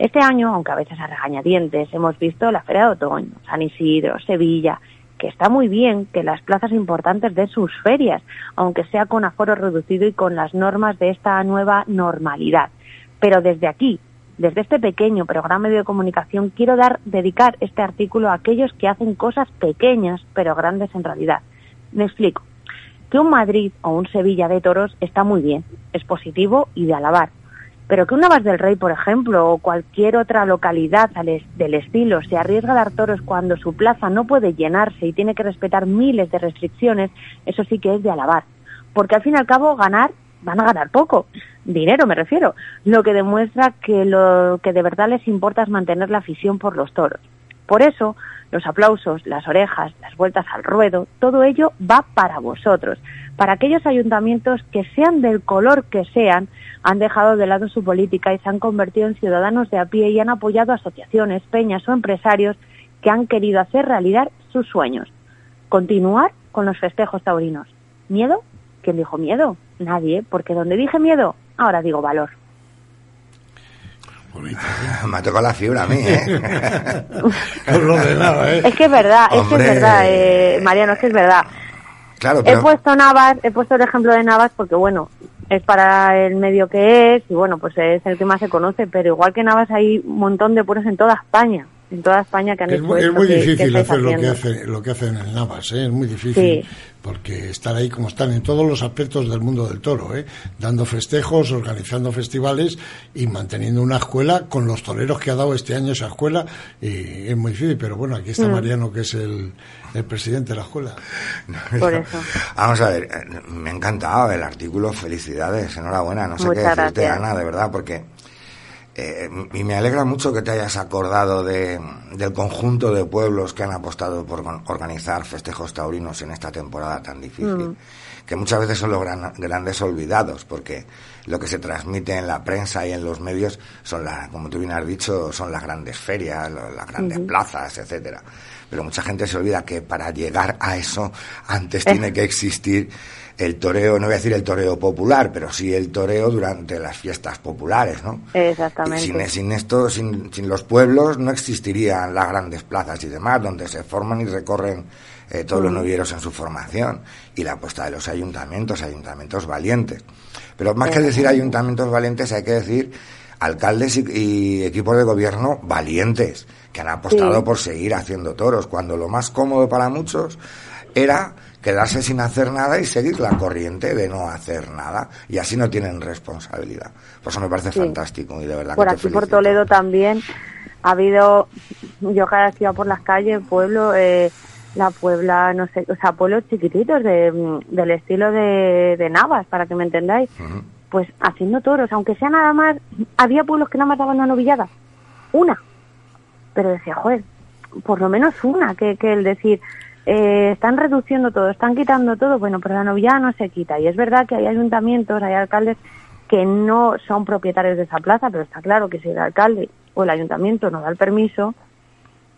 Este año, aunque a veces a regañadientes, hemos visto la Feria de Otoño, San Isidro, Sevilla, que está muy bien que las plazas importantes den sus ferias, aunque sea con aforo reducido y con las normas de esta nueva normalidad. Pero desde aquí, desde este pequeño programa de comunicación, quiero dar, dedicar este artículo a aquellos que hacen cosas pequeñas pero grandes en realidad. Me explico. Que un Madrid o un Sevilla de toros está muy bien, es positivo y de alabar. Pero que un Navas del Rey, por ejemplo, o cualquier otra localidad del estilo se arriesga a dar toros cuando su plaza no puede llenarse y tiene que respetar miles de restricciones, eso sí que es de alabar. Porque al fin y al cabo ganar, van a ganar poco. Dinero me refiero. Lo que demuestra que lo que de verdad les importa es mantener la afición por los toros. Por eso, los aplausos, las orejas, las vueltas al ruedo, todo ello va para vosotros, para aquellos ayuntamientos que sean del color que sean, han dejado de lado su política y se han convertido en ciudadanos de a pie y han apoyado asociaciones, peñas o empresarios que han querido hacer realidad sus sueños. Continuar con los festejos taurinos. ¿Miedo? ¿Quién dijo miedo? Nadie, porque donde dije miedo, ahora digo valor. bonito. me ha tocado la fibra a mí, ¿eh? ¿eh? Es que es verdad, es que es verdad, eh, Mariano, es que es verdad. Claro, He puesto Navas, he puesto el ejemplo de Navas porque, bueno, es para el medio que es y, bueno, pues es el que más se conoce, pero igual que Navas hay un montón de puros en toda España. En toda España que han Es hecho muy, es muy que- que difícil hacer lo que, hace, lo que hacen en Navas, ¿eh? es muy difícil. Sí. Porque estar ahí como están en todos los aspectos del mundo del toro, ¿eh? dando festejos, organizando festivales y manteniendo una escuela con los toreros que ha dado este año esa escuela. Y es muy difícil, pero bueno, aquí está Mm. Mariano, que es el, el presidente de la escuela. Por eso. Vamos a ver, eh, me ha encantado el artículo, felicidades, enhorabuena, no sé Muchas qué decirte, gracias. Ana, de verdad, porque... eh, y me alegra mucho que te hayas acordado de, del conjunto de pueblos que han apostado por organizar festejos taurinos en esta temporada tan difícil, Mm. que muchas veces son los gran- grandes olvidados, porque lo que se transmite en la prensa y en los medios son, la, como tú bien has dicho, son las grandes ferias, las grandes plazas, etcétera. Pero mucha gente se olvida que para llegar a eso antes Eh. tiene que existir el toreo, no voy a decir el toreo popular, pero sí el toreo durante las fiestas populares, ¿no? Exactamente. Sin, sin esto, sin, sin los pueblos, no existirían las grandes plazas y demás, donde se forman y recorren eh, todos los novieros en su formación. Y la apuesta de los ayuntamientos, ayuntamientos valientes. Pero más que decir ayuntamientos valientes, hay que decir alcaldes y, y equipos de gobierno valientes, que han apostado Sí. por seguir haciendo toros, cuando lo más cómodo para muchos era quedarse sin hacer nada y seguir la corriente de no hacer nada y así no tienen responsabilidad. Por eso me parece Sí. fantástico y de verdad Por que aquí, por. Toledo también ha habido, yo cada vez que iba por las calles, pueblo, eh, la Puebla, no sé, o sea, pueblos chiquititos de, mm, del estilo de, de Navas, para que me entendáis, pues haciendo toros, aunque sea nada más, había pueblos que nada más daban una novillada, una, pero decía, joder, por lo menos una, que, que el decir, eh, están reduciendo todo, están quitando todo, bueno, pero la novillada no se quita, y es verdad que hay ayuntamientos, hay alcaldes que no son propietarios de esa plaza, pero está claro que si el alcalde o el ayuntamiento no da el permiso,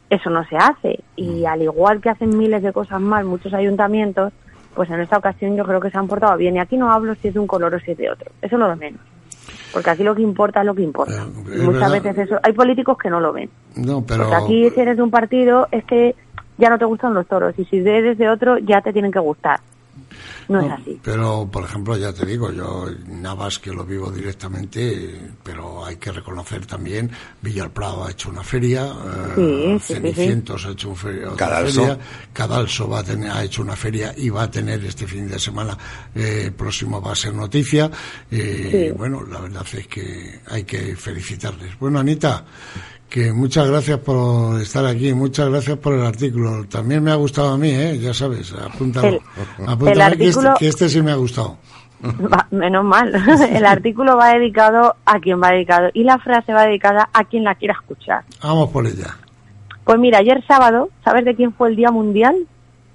eso no se hace. Y al igual que hacen miles de cosas mal muchos ayuntamientos, pues en esta ocasión yo creo que se han portado bien. Y aquí no hablo si es de un color o si es de otro. Eso es lo de menos. Porque aquí lo que importa es lo que importa. Eh, Y es muchas verdad. veces eso. Hay políticos que no lo ven. No, pero... Porque aquí si eres de un partido es que ya no te gustan los toros. Y si eres de otro ya te tienen que gustar. No es así. Pero, por ejemplo, ya te digo, yo Navas que lo vivo directamente, pero hay que reconocer también, Villalprado ha hecho una feria, eh, Sí, sí, sí, Cenicientos ha hecho un feria, otra Cadalso. feria, Cadalso va a tener, ha hecho una feria y va a tener este fin de semana eh, próximo va a ser noticia. Eh, Sí. Bueno, la verdad es que hay que felicitarles. Bueno, Anita, que muchas gracias por estar aquí, muchas gracias por el artículo. También me ha gustado a mí, ¿eh? ya sabes, apúntalo. El- que, este, que este sí me ha gustado. Va- menos mal. El artículo va dedicado a quien va dedicado y la frase va dedicada a quien la quiera escuchar. Vamos por ella. Pues mira, ayer sábado, ¿sabes de quién fue el Día Mundial?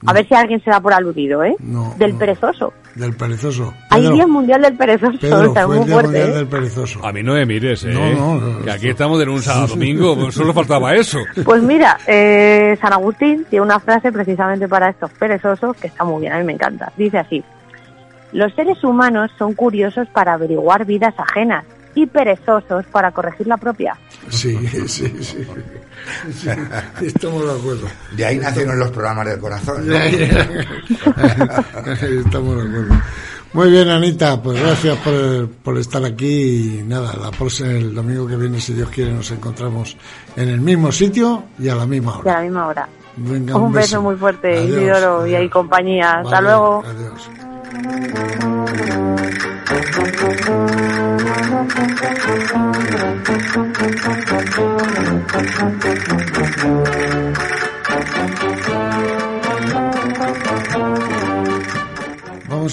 A ver si alguien se da por aludido, ¿eh? No, del no. perezoso. Del perezoso. Hay Día Mundial del Perezoso. Pedro, fue muy el Día fuerte, Mundial ¿eh? del Perezoso. A mí no me mires, ¿eh? No, no, no, que aquí estamos de un sábado a domingo, pues solo faltaba eso. Pues mira, eh, San Agustín tiene una frase precisamente para estos perezosos que está muy bien, a mí me encanta. Dice así, los seres humanos son curiosos para averiguar vidas ajenas y perezosos para corregir la propia. Sí, sí, sí. sí. Estamos de acuerdo. De ahí nacieron los programas del corazón. ¿no? Estamos de acuerdo. Muy bien, Anita, pues gracias por, por estar aquí y nada, la próxima, el domingo que viene, si Dios quiere, nos encontramos en el mismo sitio y a la misma Y a hora. la misma hora. Venga, Un beso muy fuerte, Adiós, Isidoro, y adiós. ahí compañía. Hasta Vale, luego. Adiós. Vamos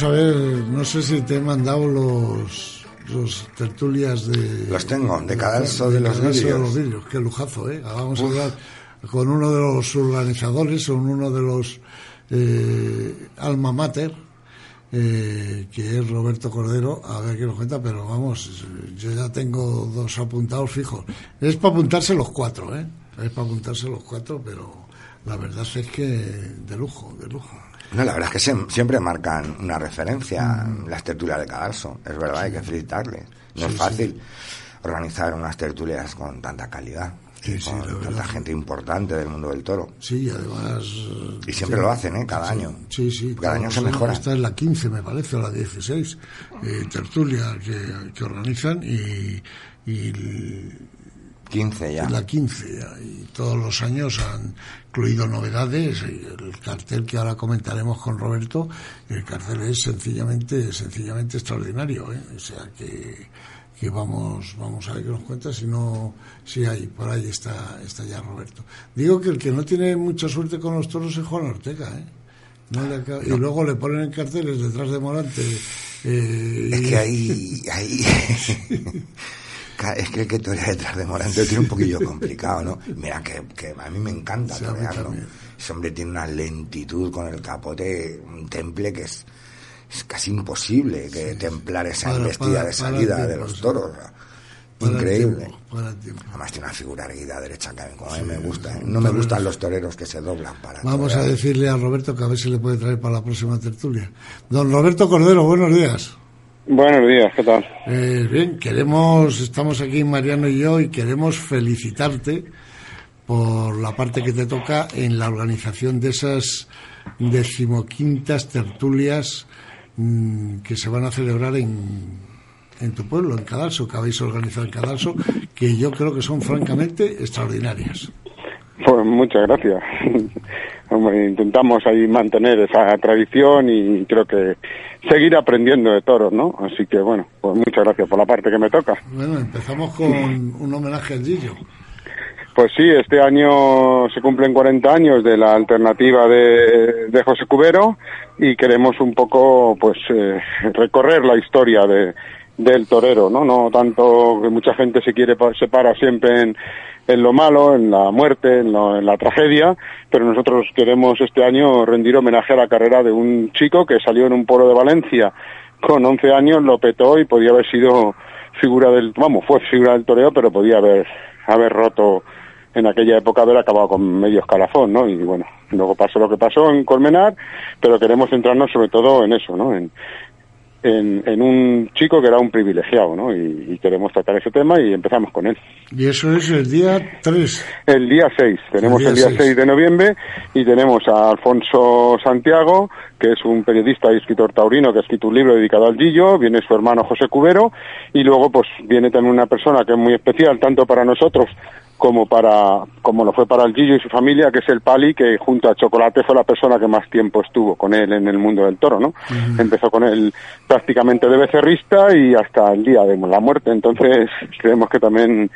a ver, no sé si te he mandado los, los tertulias de... Los tengo, de Cadalso de los de los Vidrios, qué lujazo, ¿eh? Vamos a hablar con uno de los organizadores, con uno de los eh, alma mater, eh, que es Roberto Cordero, a ver qué nos cuenta, pero vamos, yo ya tengo dos apuntados fijos. Es para apuntarse los cuatro, ¿eh? Es para apuntarse los cuatro, pero la verdad es que de lujo, de lujo. No, la verdad es que siempre marcan una referencia las tertulias de Cadalso. Es verdad, hay que felicitarles. No Sí, es sí. fácil organizar unas tertulias con tanta calidad Sí, sí, con tanta gente importante del mundo del toro. Sí, y además... Y siempre lo hacen, ¿eh? Cada año. Sí, sí. Cada año se mejora. Esta es la 15, me parece, o la 16, eh, tertulia que, que organizan y, y 15 ya. La 15 ya. Y todos los años han incluido novedades. El cartel que ahora comentaremos con Roberto, el cartel es sencillamente, sencillamente extraordinario. ¿eh? O sea que, que vamos, vamos a ver qué nos cuenta. Si no, si hay, por ahí está, está ya Roberto. Digo que el que no tiene mucha suerte con los toros es Juan Ortega, ¿eh? No le acaba- Y luego le ponen en carteles detrás de Morante. eh, Es y- que ahí, ahí es que el que torea detrás de Morante tiene un poquillo complicado, ¿no? Mira que, que a mí me encanta Sí, torearlo. Ese hombre tiene una lentitud con el capote, un temple que es, es casi imposible que templar esa Para- embestida para- de para salida de los toros. Increíble. tiempo, tiempo. Además tiene una figura erguida derecha que a mí, como a mí me gusta. ¿eh? No me gustan los toreros que se doblan para Vamos a decirle a Roberto que a ver si le puede traer para la próxima tertulia. Don Roberto Cordero, buenos días. Buenos días, ¿qué tal? Eh, bien, queremos, estamos aquí Mariano y yo y queremos felicitarte por la parte que te toca en la organización de esas decimoquintas tertulias mm, que se van a celebrar en, en tu pueblo, en Cadalso, que habéis organizado en Cadalso, que yo creo que son francamente extraordinarias. Pues muchas gracias. Hombre, intentamos ahí mantener esa tradición y creo que seguir aprendiendo de toros, ¿no? Así que bueno, pues muchas gracias por la parte que me toca. Bueno, empezamos con un homenaje al Gillo. Pues sí, este año se cumplen 40 años de la alternativa de, José Cubero y queremos un poco, pues, eh, recorrer la historia de, del torero, ¿no? No tanto que mucha gente se quiere se para siempre en, en lo malo, en la muerte, en, lo- en la tragedia, pero nosotros queremos este año rendir homenaje a la carrera de un chico que salió en un pueblo de Valencia con 11 años, lo petó y podía haber sido figura del, vamos, fue figura del toreo, pero podía haber, haber roto en aquella época haber acabado con medio escalafón, ¿no? Y bueno, luego pasó lo que pasó en Colmenar, pero queremos centrarnos sobre todo en eso, ¿no? En, en, en un chico que era un privilegiado, ¿no? Y, y queremos tratar ese tema y empezamos con él. Y eso es el día 3. El día 6, tenemos El el día día, 6. 6 de noviembre y tenemos a Alfonso Santiago, que es un periodista y escritor taurino que ha escrito un libro dedicado al Gillo, viene su hermano José Cubero y luego pues viene también una persona que es muy especial tanto para nosotros como para como lo fue para el Gillo y su familia, que es el Pali, que junto a Chocolate fue la persona que más tiempo estuvo con él en el mundo del toro, ¿no? Empezó con él prácticamente de becerrista y hasta el día de la muerte, entonces creemos que también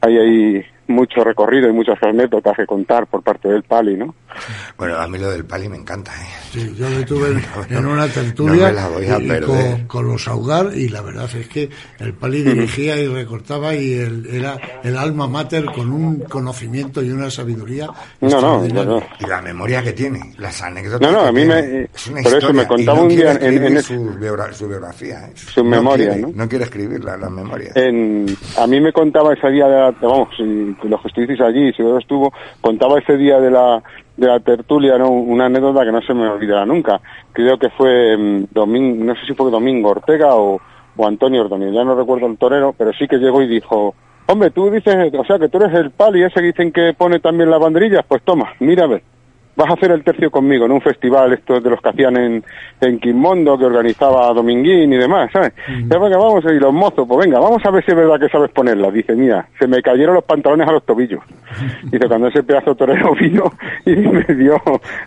hay ahí mucho recorrido y muchas anécdotas que contar por parte del Pali, ¿no? Bueno, a mí lo del pali me encanta, ¿eh? Sí, yo le tuve en, No, en una no tertulia con, con los Augar y la verdad es que el Pali dirigía y recortaba y él era el alma mater con un conocimiento y una sabiduría No, no, no, no. Y la memoria que tiene, las anécdotas. No, no, a mí me- Es una por eso historia, me contaba no un día en- su, biogra- su biografía. ¿eh? Su memoria, quiere, ¿no? quiere escribirla, la memoria. En, a mí me contaba ese día de vamos, los que estuvisteis allí, si vos estuvo, contaba ese día de la, de la tertulia, ¿no? Una anécdota que no se me olvidará nunca. Creo que fue mm, Domingo, no sé si fue Domingo Ortega o, o Antonio Ordóñez, ya no recuerdo el torero, pero sí que llegó y dijo, hombre, tú dices, o sea, que tú eres el pali ese que dicen que pone también las banderillas, pues toma, mira. Vas a hacer el tercio conmigo en un festival estos de los que hacían en, en Quimondo, que organizaba Dominguín y demás, ¿sabes? Ya, venga, vamos, y los mozos, pues venga, vamos a ver si es verdad que sabes ponerla. Dice, mira, se me cayeron los pantalones a los tobillos. Dice, cuando ese pedazo torero vino y me dio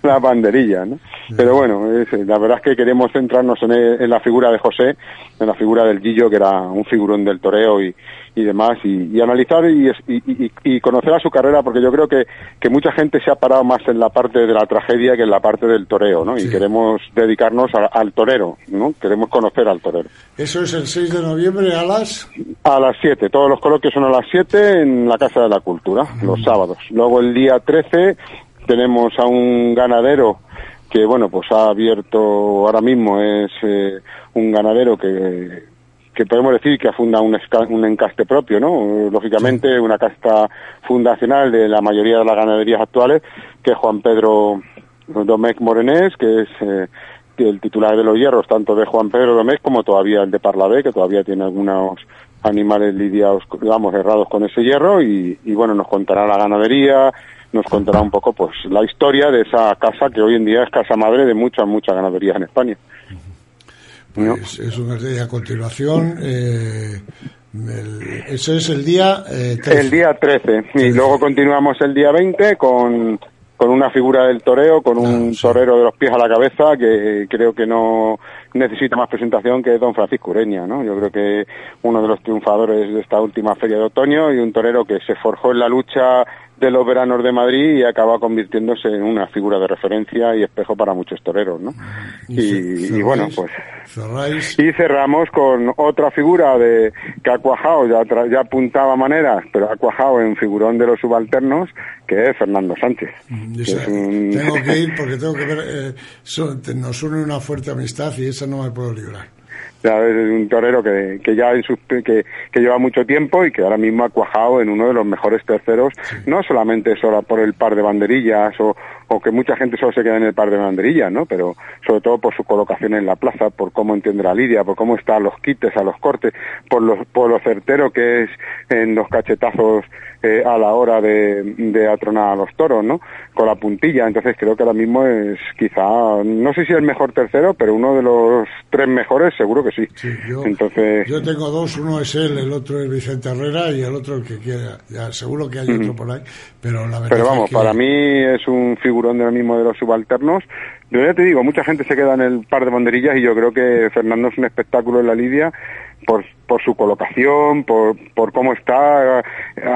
la banderilla, ¿no? Pero bueno, es- la verdad es que queremos centrarnos en, el- en la figura de José, en la figura del Guillo, que era un figurón del toreo y, y demás, y, y analizar y, y- y- y conocer a su carrera, porque yo creo que, que mucha gente se ha parado más en la parte de la tragedia que en la parte del toreo, ¿no? Y queremos dedicarnos a- al torero, ¿no? Queremos conocer al torero. Eso es el 6 de noviembre a las... A las 7, todos los coloquios son a las 7 en la Casa de la Cultura, los sábados. Luego el día 13 tenemos a un ganadero que, bueno, pues ha abierto, ahora mismo es eh, un ganadero que, que podemos decir que ha fundado un, un encaste propio, ¿no? Lógicamente una casta fundacional de la mayoría de las ganaderías actuales, que es Juan Pedro Domecq Morenés, que es eh, que el titular de los hierros, tanto de Juan Pedro Domecq como todavía el de Parlavé, que todavía tiene algunos animales lidiados, digamos, errados con ese hierro, y, y bueno, nos contará la ganadería, nos contará un poco pues la historia de esa casa que hoy en día es casa madre de muchas, muchas ganaderías en España. ¿No? Es una y a continuación eh, El- ese es el día eh, 13. El día 13. Y luego continuamos el día 20 con, con una figura del toreo, con un torero de los pies a la cabeza que creo que no necesita más presentación que don Francisco Ureña, ¿no? Yo creo que uno de los triunfadores de esta última feria de otoño y un torero que se forjó en la lucha de los veranos de Madrid y acaba convirtiéndose en una figura de referencia y espejo para muchos toreros, ¿no? Y, y bueno, pues Cerráis. y cerramos con otra figura de que ha cuajado, ya, tra- ya apuntaba maneras, pero ha cuajado en figurón de los subalternos, que es Fernando Sánchez. que Esa- es un- Tengo que ir porque tengo que ver. eh, so- te- nos une una fuerte amistad y esa no me puedo librar. Ya es un torero que, que ya en sus, que, que lleva mucho tiempo y que ahora mismo ha cuajado en uno de los mejores terceros, no solamente solo por el par de banderillas o, o que mucha gente solo se queda en el par de banderillas, ¿no? Pero sobre todo por su colocación en la plaza, por cómo entiende la lidia, por cómo está a los quites, a los cortes, por, los, por lo certero que es en los cachetazos eh, a la hora de, de atronar a los toros, ¿no? Con la puntilla. Entonces creo que ahora mismo es quizá, no sé si el mejor tercero, pero uno de los tres mejores seguro que sí. Yo, Entonces, yo tengo dos, uno es él, el otro es Vicente Herrera y el otro el que quiera. Ya, seguro que hay otro por ahí, pero la verdad Pero es vamos, que- para mí es un figurón de lo mismo de los subalternos. Yo ya te digo, mucha gente se queda en el par de banderillas y yo creo que Fernando es un espectáculo en la lidia por, por su colocación, por, por cómo está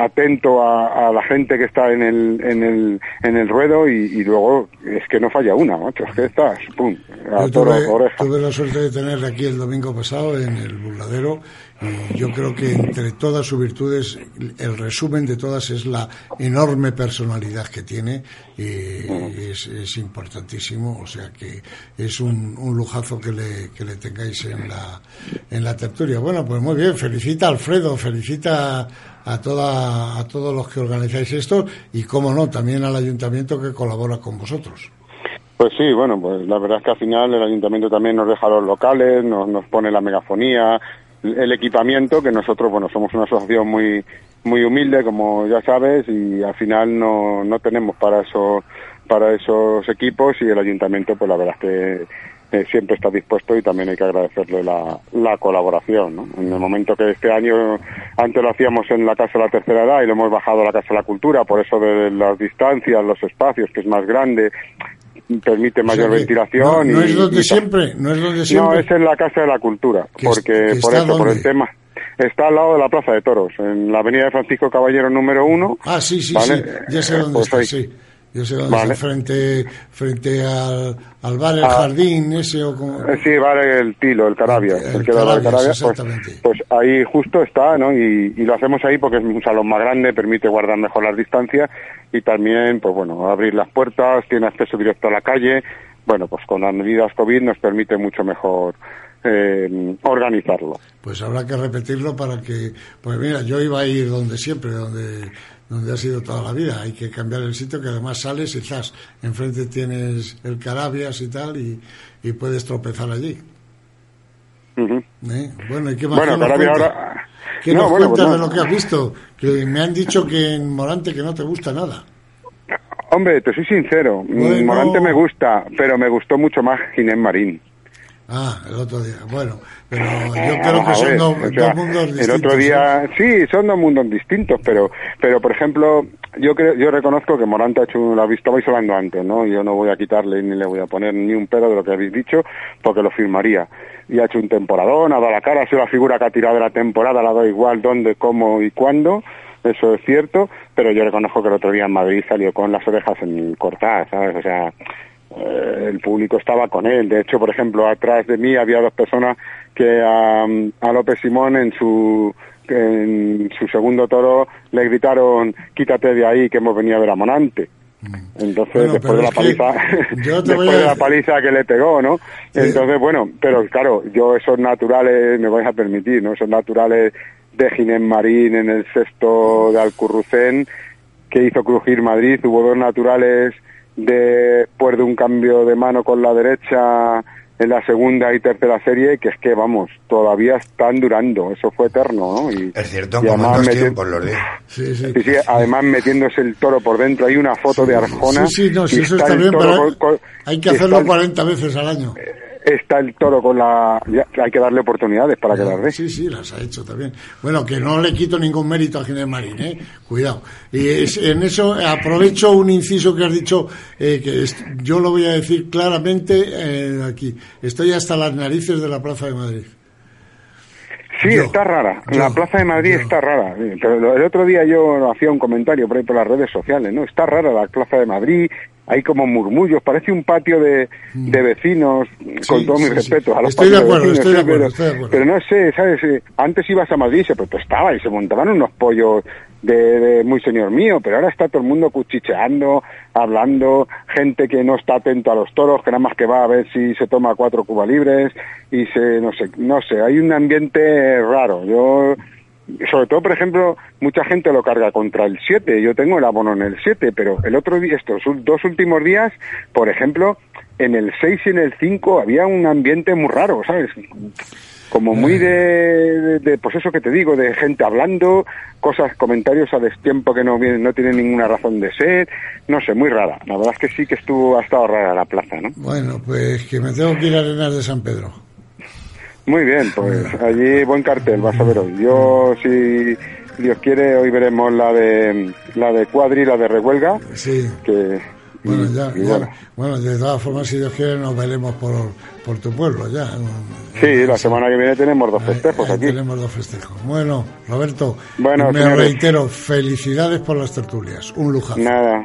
atento a, a la gente que está en el, en el, en el ruedo y, y luego es que no falla una, macho, es que está, pum, a Yo toro, tuve, oreja. tuve la suerte de tenerle aquí el domingo pasado en el burladero yo creo que entre todas sus virtudes, el resumen de todas es la enorme personalidad que tiene y es, importantísimo, o sea que es un, un lujazo que le, que le tengáis en la, en la tertulia. Bueno, pues muy bien, felicita Alfredo, felicita a, toda, a todos los que organizáis esto y, como no, también al ayuntamiento que colabora con vosotros. Pues sí, bueno, pues la verdad es que al final el ayuntamiento también nos deja los locales, nos, nos pone la megafonía, el equipamiento, que nosotros, bueno, somos una asociación muy muy humilde, como ya sabes, y al final no, no tenemos para eso para esos equipos y el ayuntamiento, pues la verdad es que eh, siempre está dispuesto y también hay que agradecerle la, la colaboración. ¿no? En el momento que este año, antes lo hacíamos en la Casa de la Tercera Edad y lo hemos bajado a la Casa de la Cultura, por eso de las distancias, los espacios, que es más grande, permite O sea mayor ventilación. No, no y- es y donde tal. siempre, no es donde No, siempre. es en la Casa de la Cultura, porque que por eso, por el ¿dónde? tema. Está al lado de la Plaza de Toros, en la Avenida de Francisco Caballero número uno. Ah, sí, sí, ¿vale? sí. Ya sé dónde Pues está, ahí. sí. Yo sé dónde Vale. está, frente, frente al, al bar El Ah. Jardín, ese o como... Eh, Sí, vale, el Tilo, el Carabia, El el, que da la Carabias, Carabia, pues, pues ahí justo está, ¿no? Y, y lo hacemos ahí porque es un salón más grande, permite guardar mejor las distancias y también, pues bueno, abrir las puertas, tiene acceso directo a la calle. Bueno, pues con las medidas COVID nos permite mucho mejor eh, organizarlo. Pues habrá que repetirlo para que... Pues mira, yo iba a ir donde siempre, donde donde ha sido toda la vida. Hay que cambiar el sitio, que además sales y zas, enfrente tienes el Carabias y tal, y, y puedes tropezar allí. ¿eh? Bueno, ¿y qué más Bueno, Carabia ahora... ¿Qué No, nos bueno, cuentas pues no. de lo que has visto? Que me han dicho que en Morante que no te gusta nada. Hombre, te soy sincero, Bueno. Morante me gusta, pero me gustó mucho más Ginés Marín. Ah, el otro día. Bueno, pero yo creo que son dos, o sea, dos mundos distintos. El otro día, sí, son dos mundos distintos, pero, pero por ejemplo, yo creo, yo reconozco que Morante ha hecho, lo habéis- estabais hablando antes, ¿no? Yo no voy a quitarle ni le voy a poner ni un pedo de lo que habéis dicho, porque lo firmaría. Y ha hecho un temporadón, ha dado la cara, ha sido la figura que ha tirado de la temporada, la ha dado igual dónde, cómo y cuándo. Eso es cierto, pero yo reconozco que el otro día en Madrid salió con las orejas en cortadas, ¿sabes? O sea, eh, el público estaba con él. De hecho, por ejemplo, atrás de mí había dos personas que a, a López Simón en su en su segundo toro le gritaron quítate de ahí que hemos venido a ver a Monante. Entonces, Bueno, después de la paliza, después de la paliza que le pegó, ¿no? Sí. Entonces, bueno, pero claro, yo esos naturales me vais a permitir, ¿no? Esos naturales de Ginés Marín en el sexto de Alcurrucén que hizo crujir Madrid, hubo dos naturales después de un cambio de mano con la derecha en la segunda y tercera serie que es que vamos todavía están durando eso fue eterno ¿no? y, Es cierto, y como en además dos meti- tiempos los de... Sí, sí. Además metiéndose el toro por dentro. Hay una foto de Arjona. Sí, sí, no, sí, y eso está bien, pero con- con- hay que hacerlo está el- 40 veces al año. Está el toro con la... ya- hay que darle oportunidades para que las. Sí, sí, las ha hecho también. Bueno, que no le quito ningún mérito a Ginés Marín, ¿eh? Cuidado. Y es- en eso aprovecho un inciso que has dicho, eh, que es- yo lo voy a decir claramente eh, aquí. Estoy hasta las narices de la Plaza de Madrid. Sí, Yo, está rara. yo, la Plaza de Madrid yo. está rara. Pero el otro día yo hacía un comentario por ahí por las redes sociales, ¿no? Está rara la Plaza de Madrid. Hay como murmullos, parece un patio de, de vecinos, con Sí, sí, sí. respetos a los Estoy de acuerdo, vecinos, estoy de acuerdo, pero, estoy de acuerdo. pero no sé, ¿sabes? Antes ibas a Madrid y se protestaba y se montaban unos pollos de, de muy señor mío, pero ahora está todo el mundo cuchicheando, hablando, gente que no está atento a los toros, que nada más que va a ver si se toma cuatro cuba libres y se, no sé, no sé, hay un ambiente raro. Yo, sobre todo, por ejemplo, mucha gente lo carga contra el 7, yo tengo el abono en el 7, pero el otro día, estos dos últimos días, por ejemplo, en el 6 y en el 5 había un ambiente muy raro, ¿sabes? como muy de, de, pues eso que te digo, de gente hablando, cosas, comentarios a destiempo que no no tienen ninguna razón de ser, no sé, muy rara. La verdad es que sí que estuvo, ha estado rara la plaza, ¿no? Bueno, pues que me tengo que ir a Arenas de San Pedro. Muy bien, pues allí buen cartel, vas a ver hoy. Yo, si Dios quiere, hoy veremos la de la de Cuadri, la de Rehuelga, Sí. que Bueno, y- ya, y ya- bueno. bueno, de todas formas, si Dios quiere, nos veremos por, por tu pueblo ya. Sí, la semana que viene tenemos dos Ahí- festejos ahí aquí. Tenemos dos festejos. Bueno, Roberto, Bueno, me señores. reitero, felicidades por las tertulias. Un lujazo. Nada,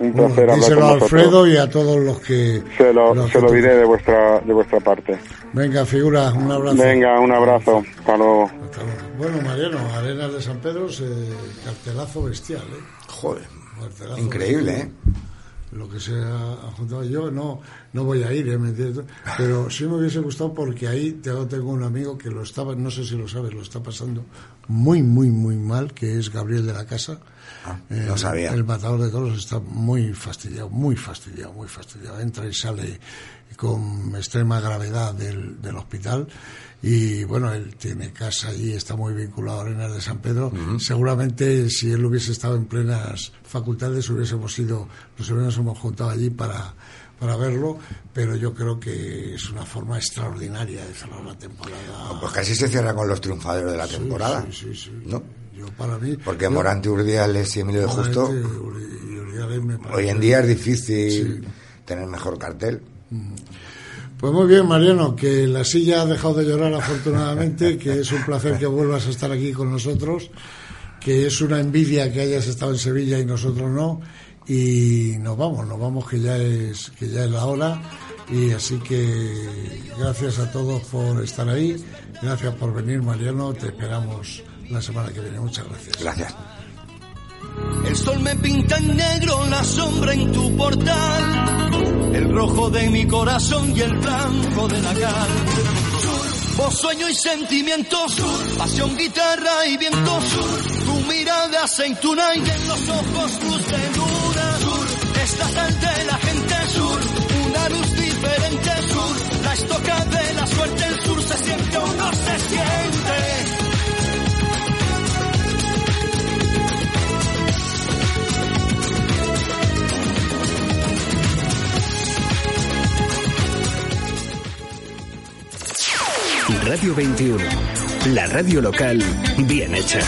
un Bueno, placer hablar díselo con a vosotros. Alfredo y a todos los que... Se lo, los se que lo diré de vuestra, de vuestra parte. Venga, figura, un abrazo. Venga, un abrazo. Hasta luego. Hasta luego. Bueno, Mariano, Arenas de San Pedro, se- cartelazo bestial, ¿eh? Joder, Cartelazo increíble, ¿eh? bestial. Lo que se ha juntado yo, no, no voy a ir, ¿eh? ¿Me entiendes? Pero sí me hubiese gustado porque ahí tengo, un amigo que lo estaba, no sé si lo sabes, lo está pasando muy, muy, muy mal, que es Gabriel de la Casa. Ah, Eh, no sabía. El matador de toros está muy fastidiado, muy fastidiado, muy fastidiado. Entra y sale con extrema gravedad del, del hospital. Y bueno, él tiene casa allí, está muy vinculado a Arenas de San Pedro. Seguramente si él hubiese estado en plenas facultades hubiésemos ido, nos hubiésemos juntado allí para, para verlo, pero yo creo que es una forma extraordinaria de cerrar la temporada. Pues casi se cierra con los triunfadores de la Sí, temporada. Sí, sí, sí. ¿no? Yo para mí. Porque yo- Morante, Urdiales y Emilio de Justo, me hoy en día es difícil Sí. tener mejor cartel. Pues muy bien, Mariano, que la silla ha dejado de llorar afortunadamente, que es un placer que vuelvas a estar aquí con nosotros, que es una envidia que hayas estado en Sevilla y nosotros no, y nos vamos, nos vamos que ya es que ya es la hora y así que gracias a todos por estar ahí, gracias por venir, Mariano, te esperamos la semana que viene. Muchas gracias. Gracias. El sol me pinta en negro la sombra en tu portal, el rojo de mi corazón y el blanco de la cal. Sur, voz, sueño y sentimiento, sur, pasión, guitarra y viento, sur, mirada aceituna y en los ojos luz de luna, sur, estás ante la gente, sur, una luz diferente, sur, la estoca de la suerte, el sur se siente o no se siente. Radio 21. La radio local bien hecha.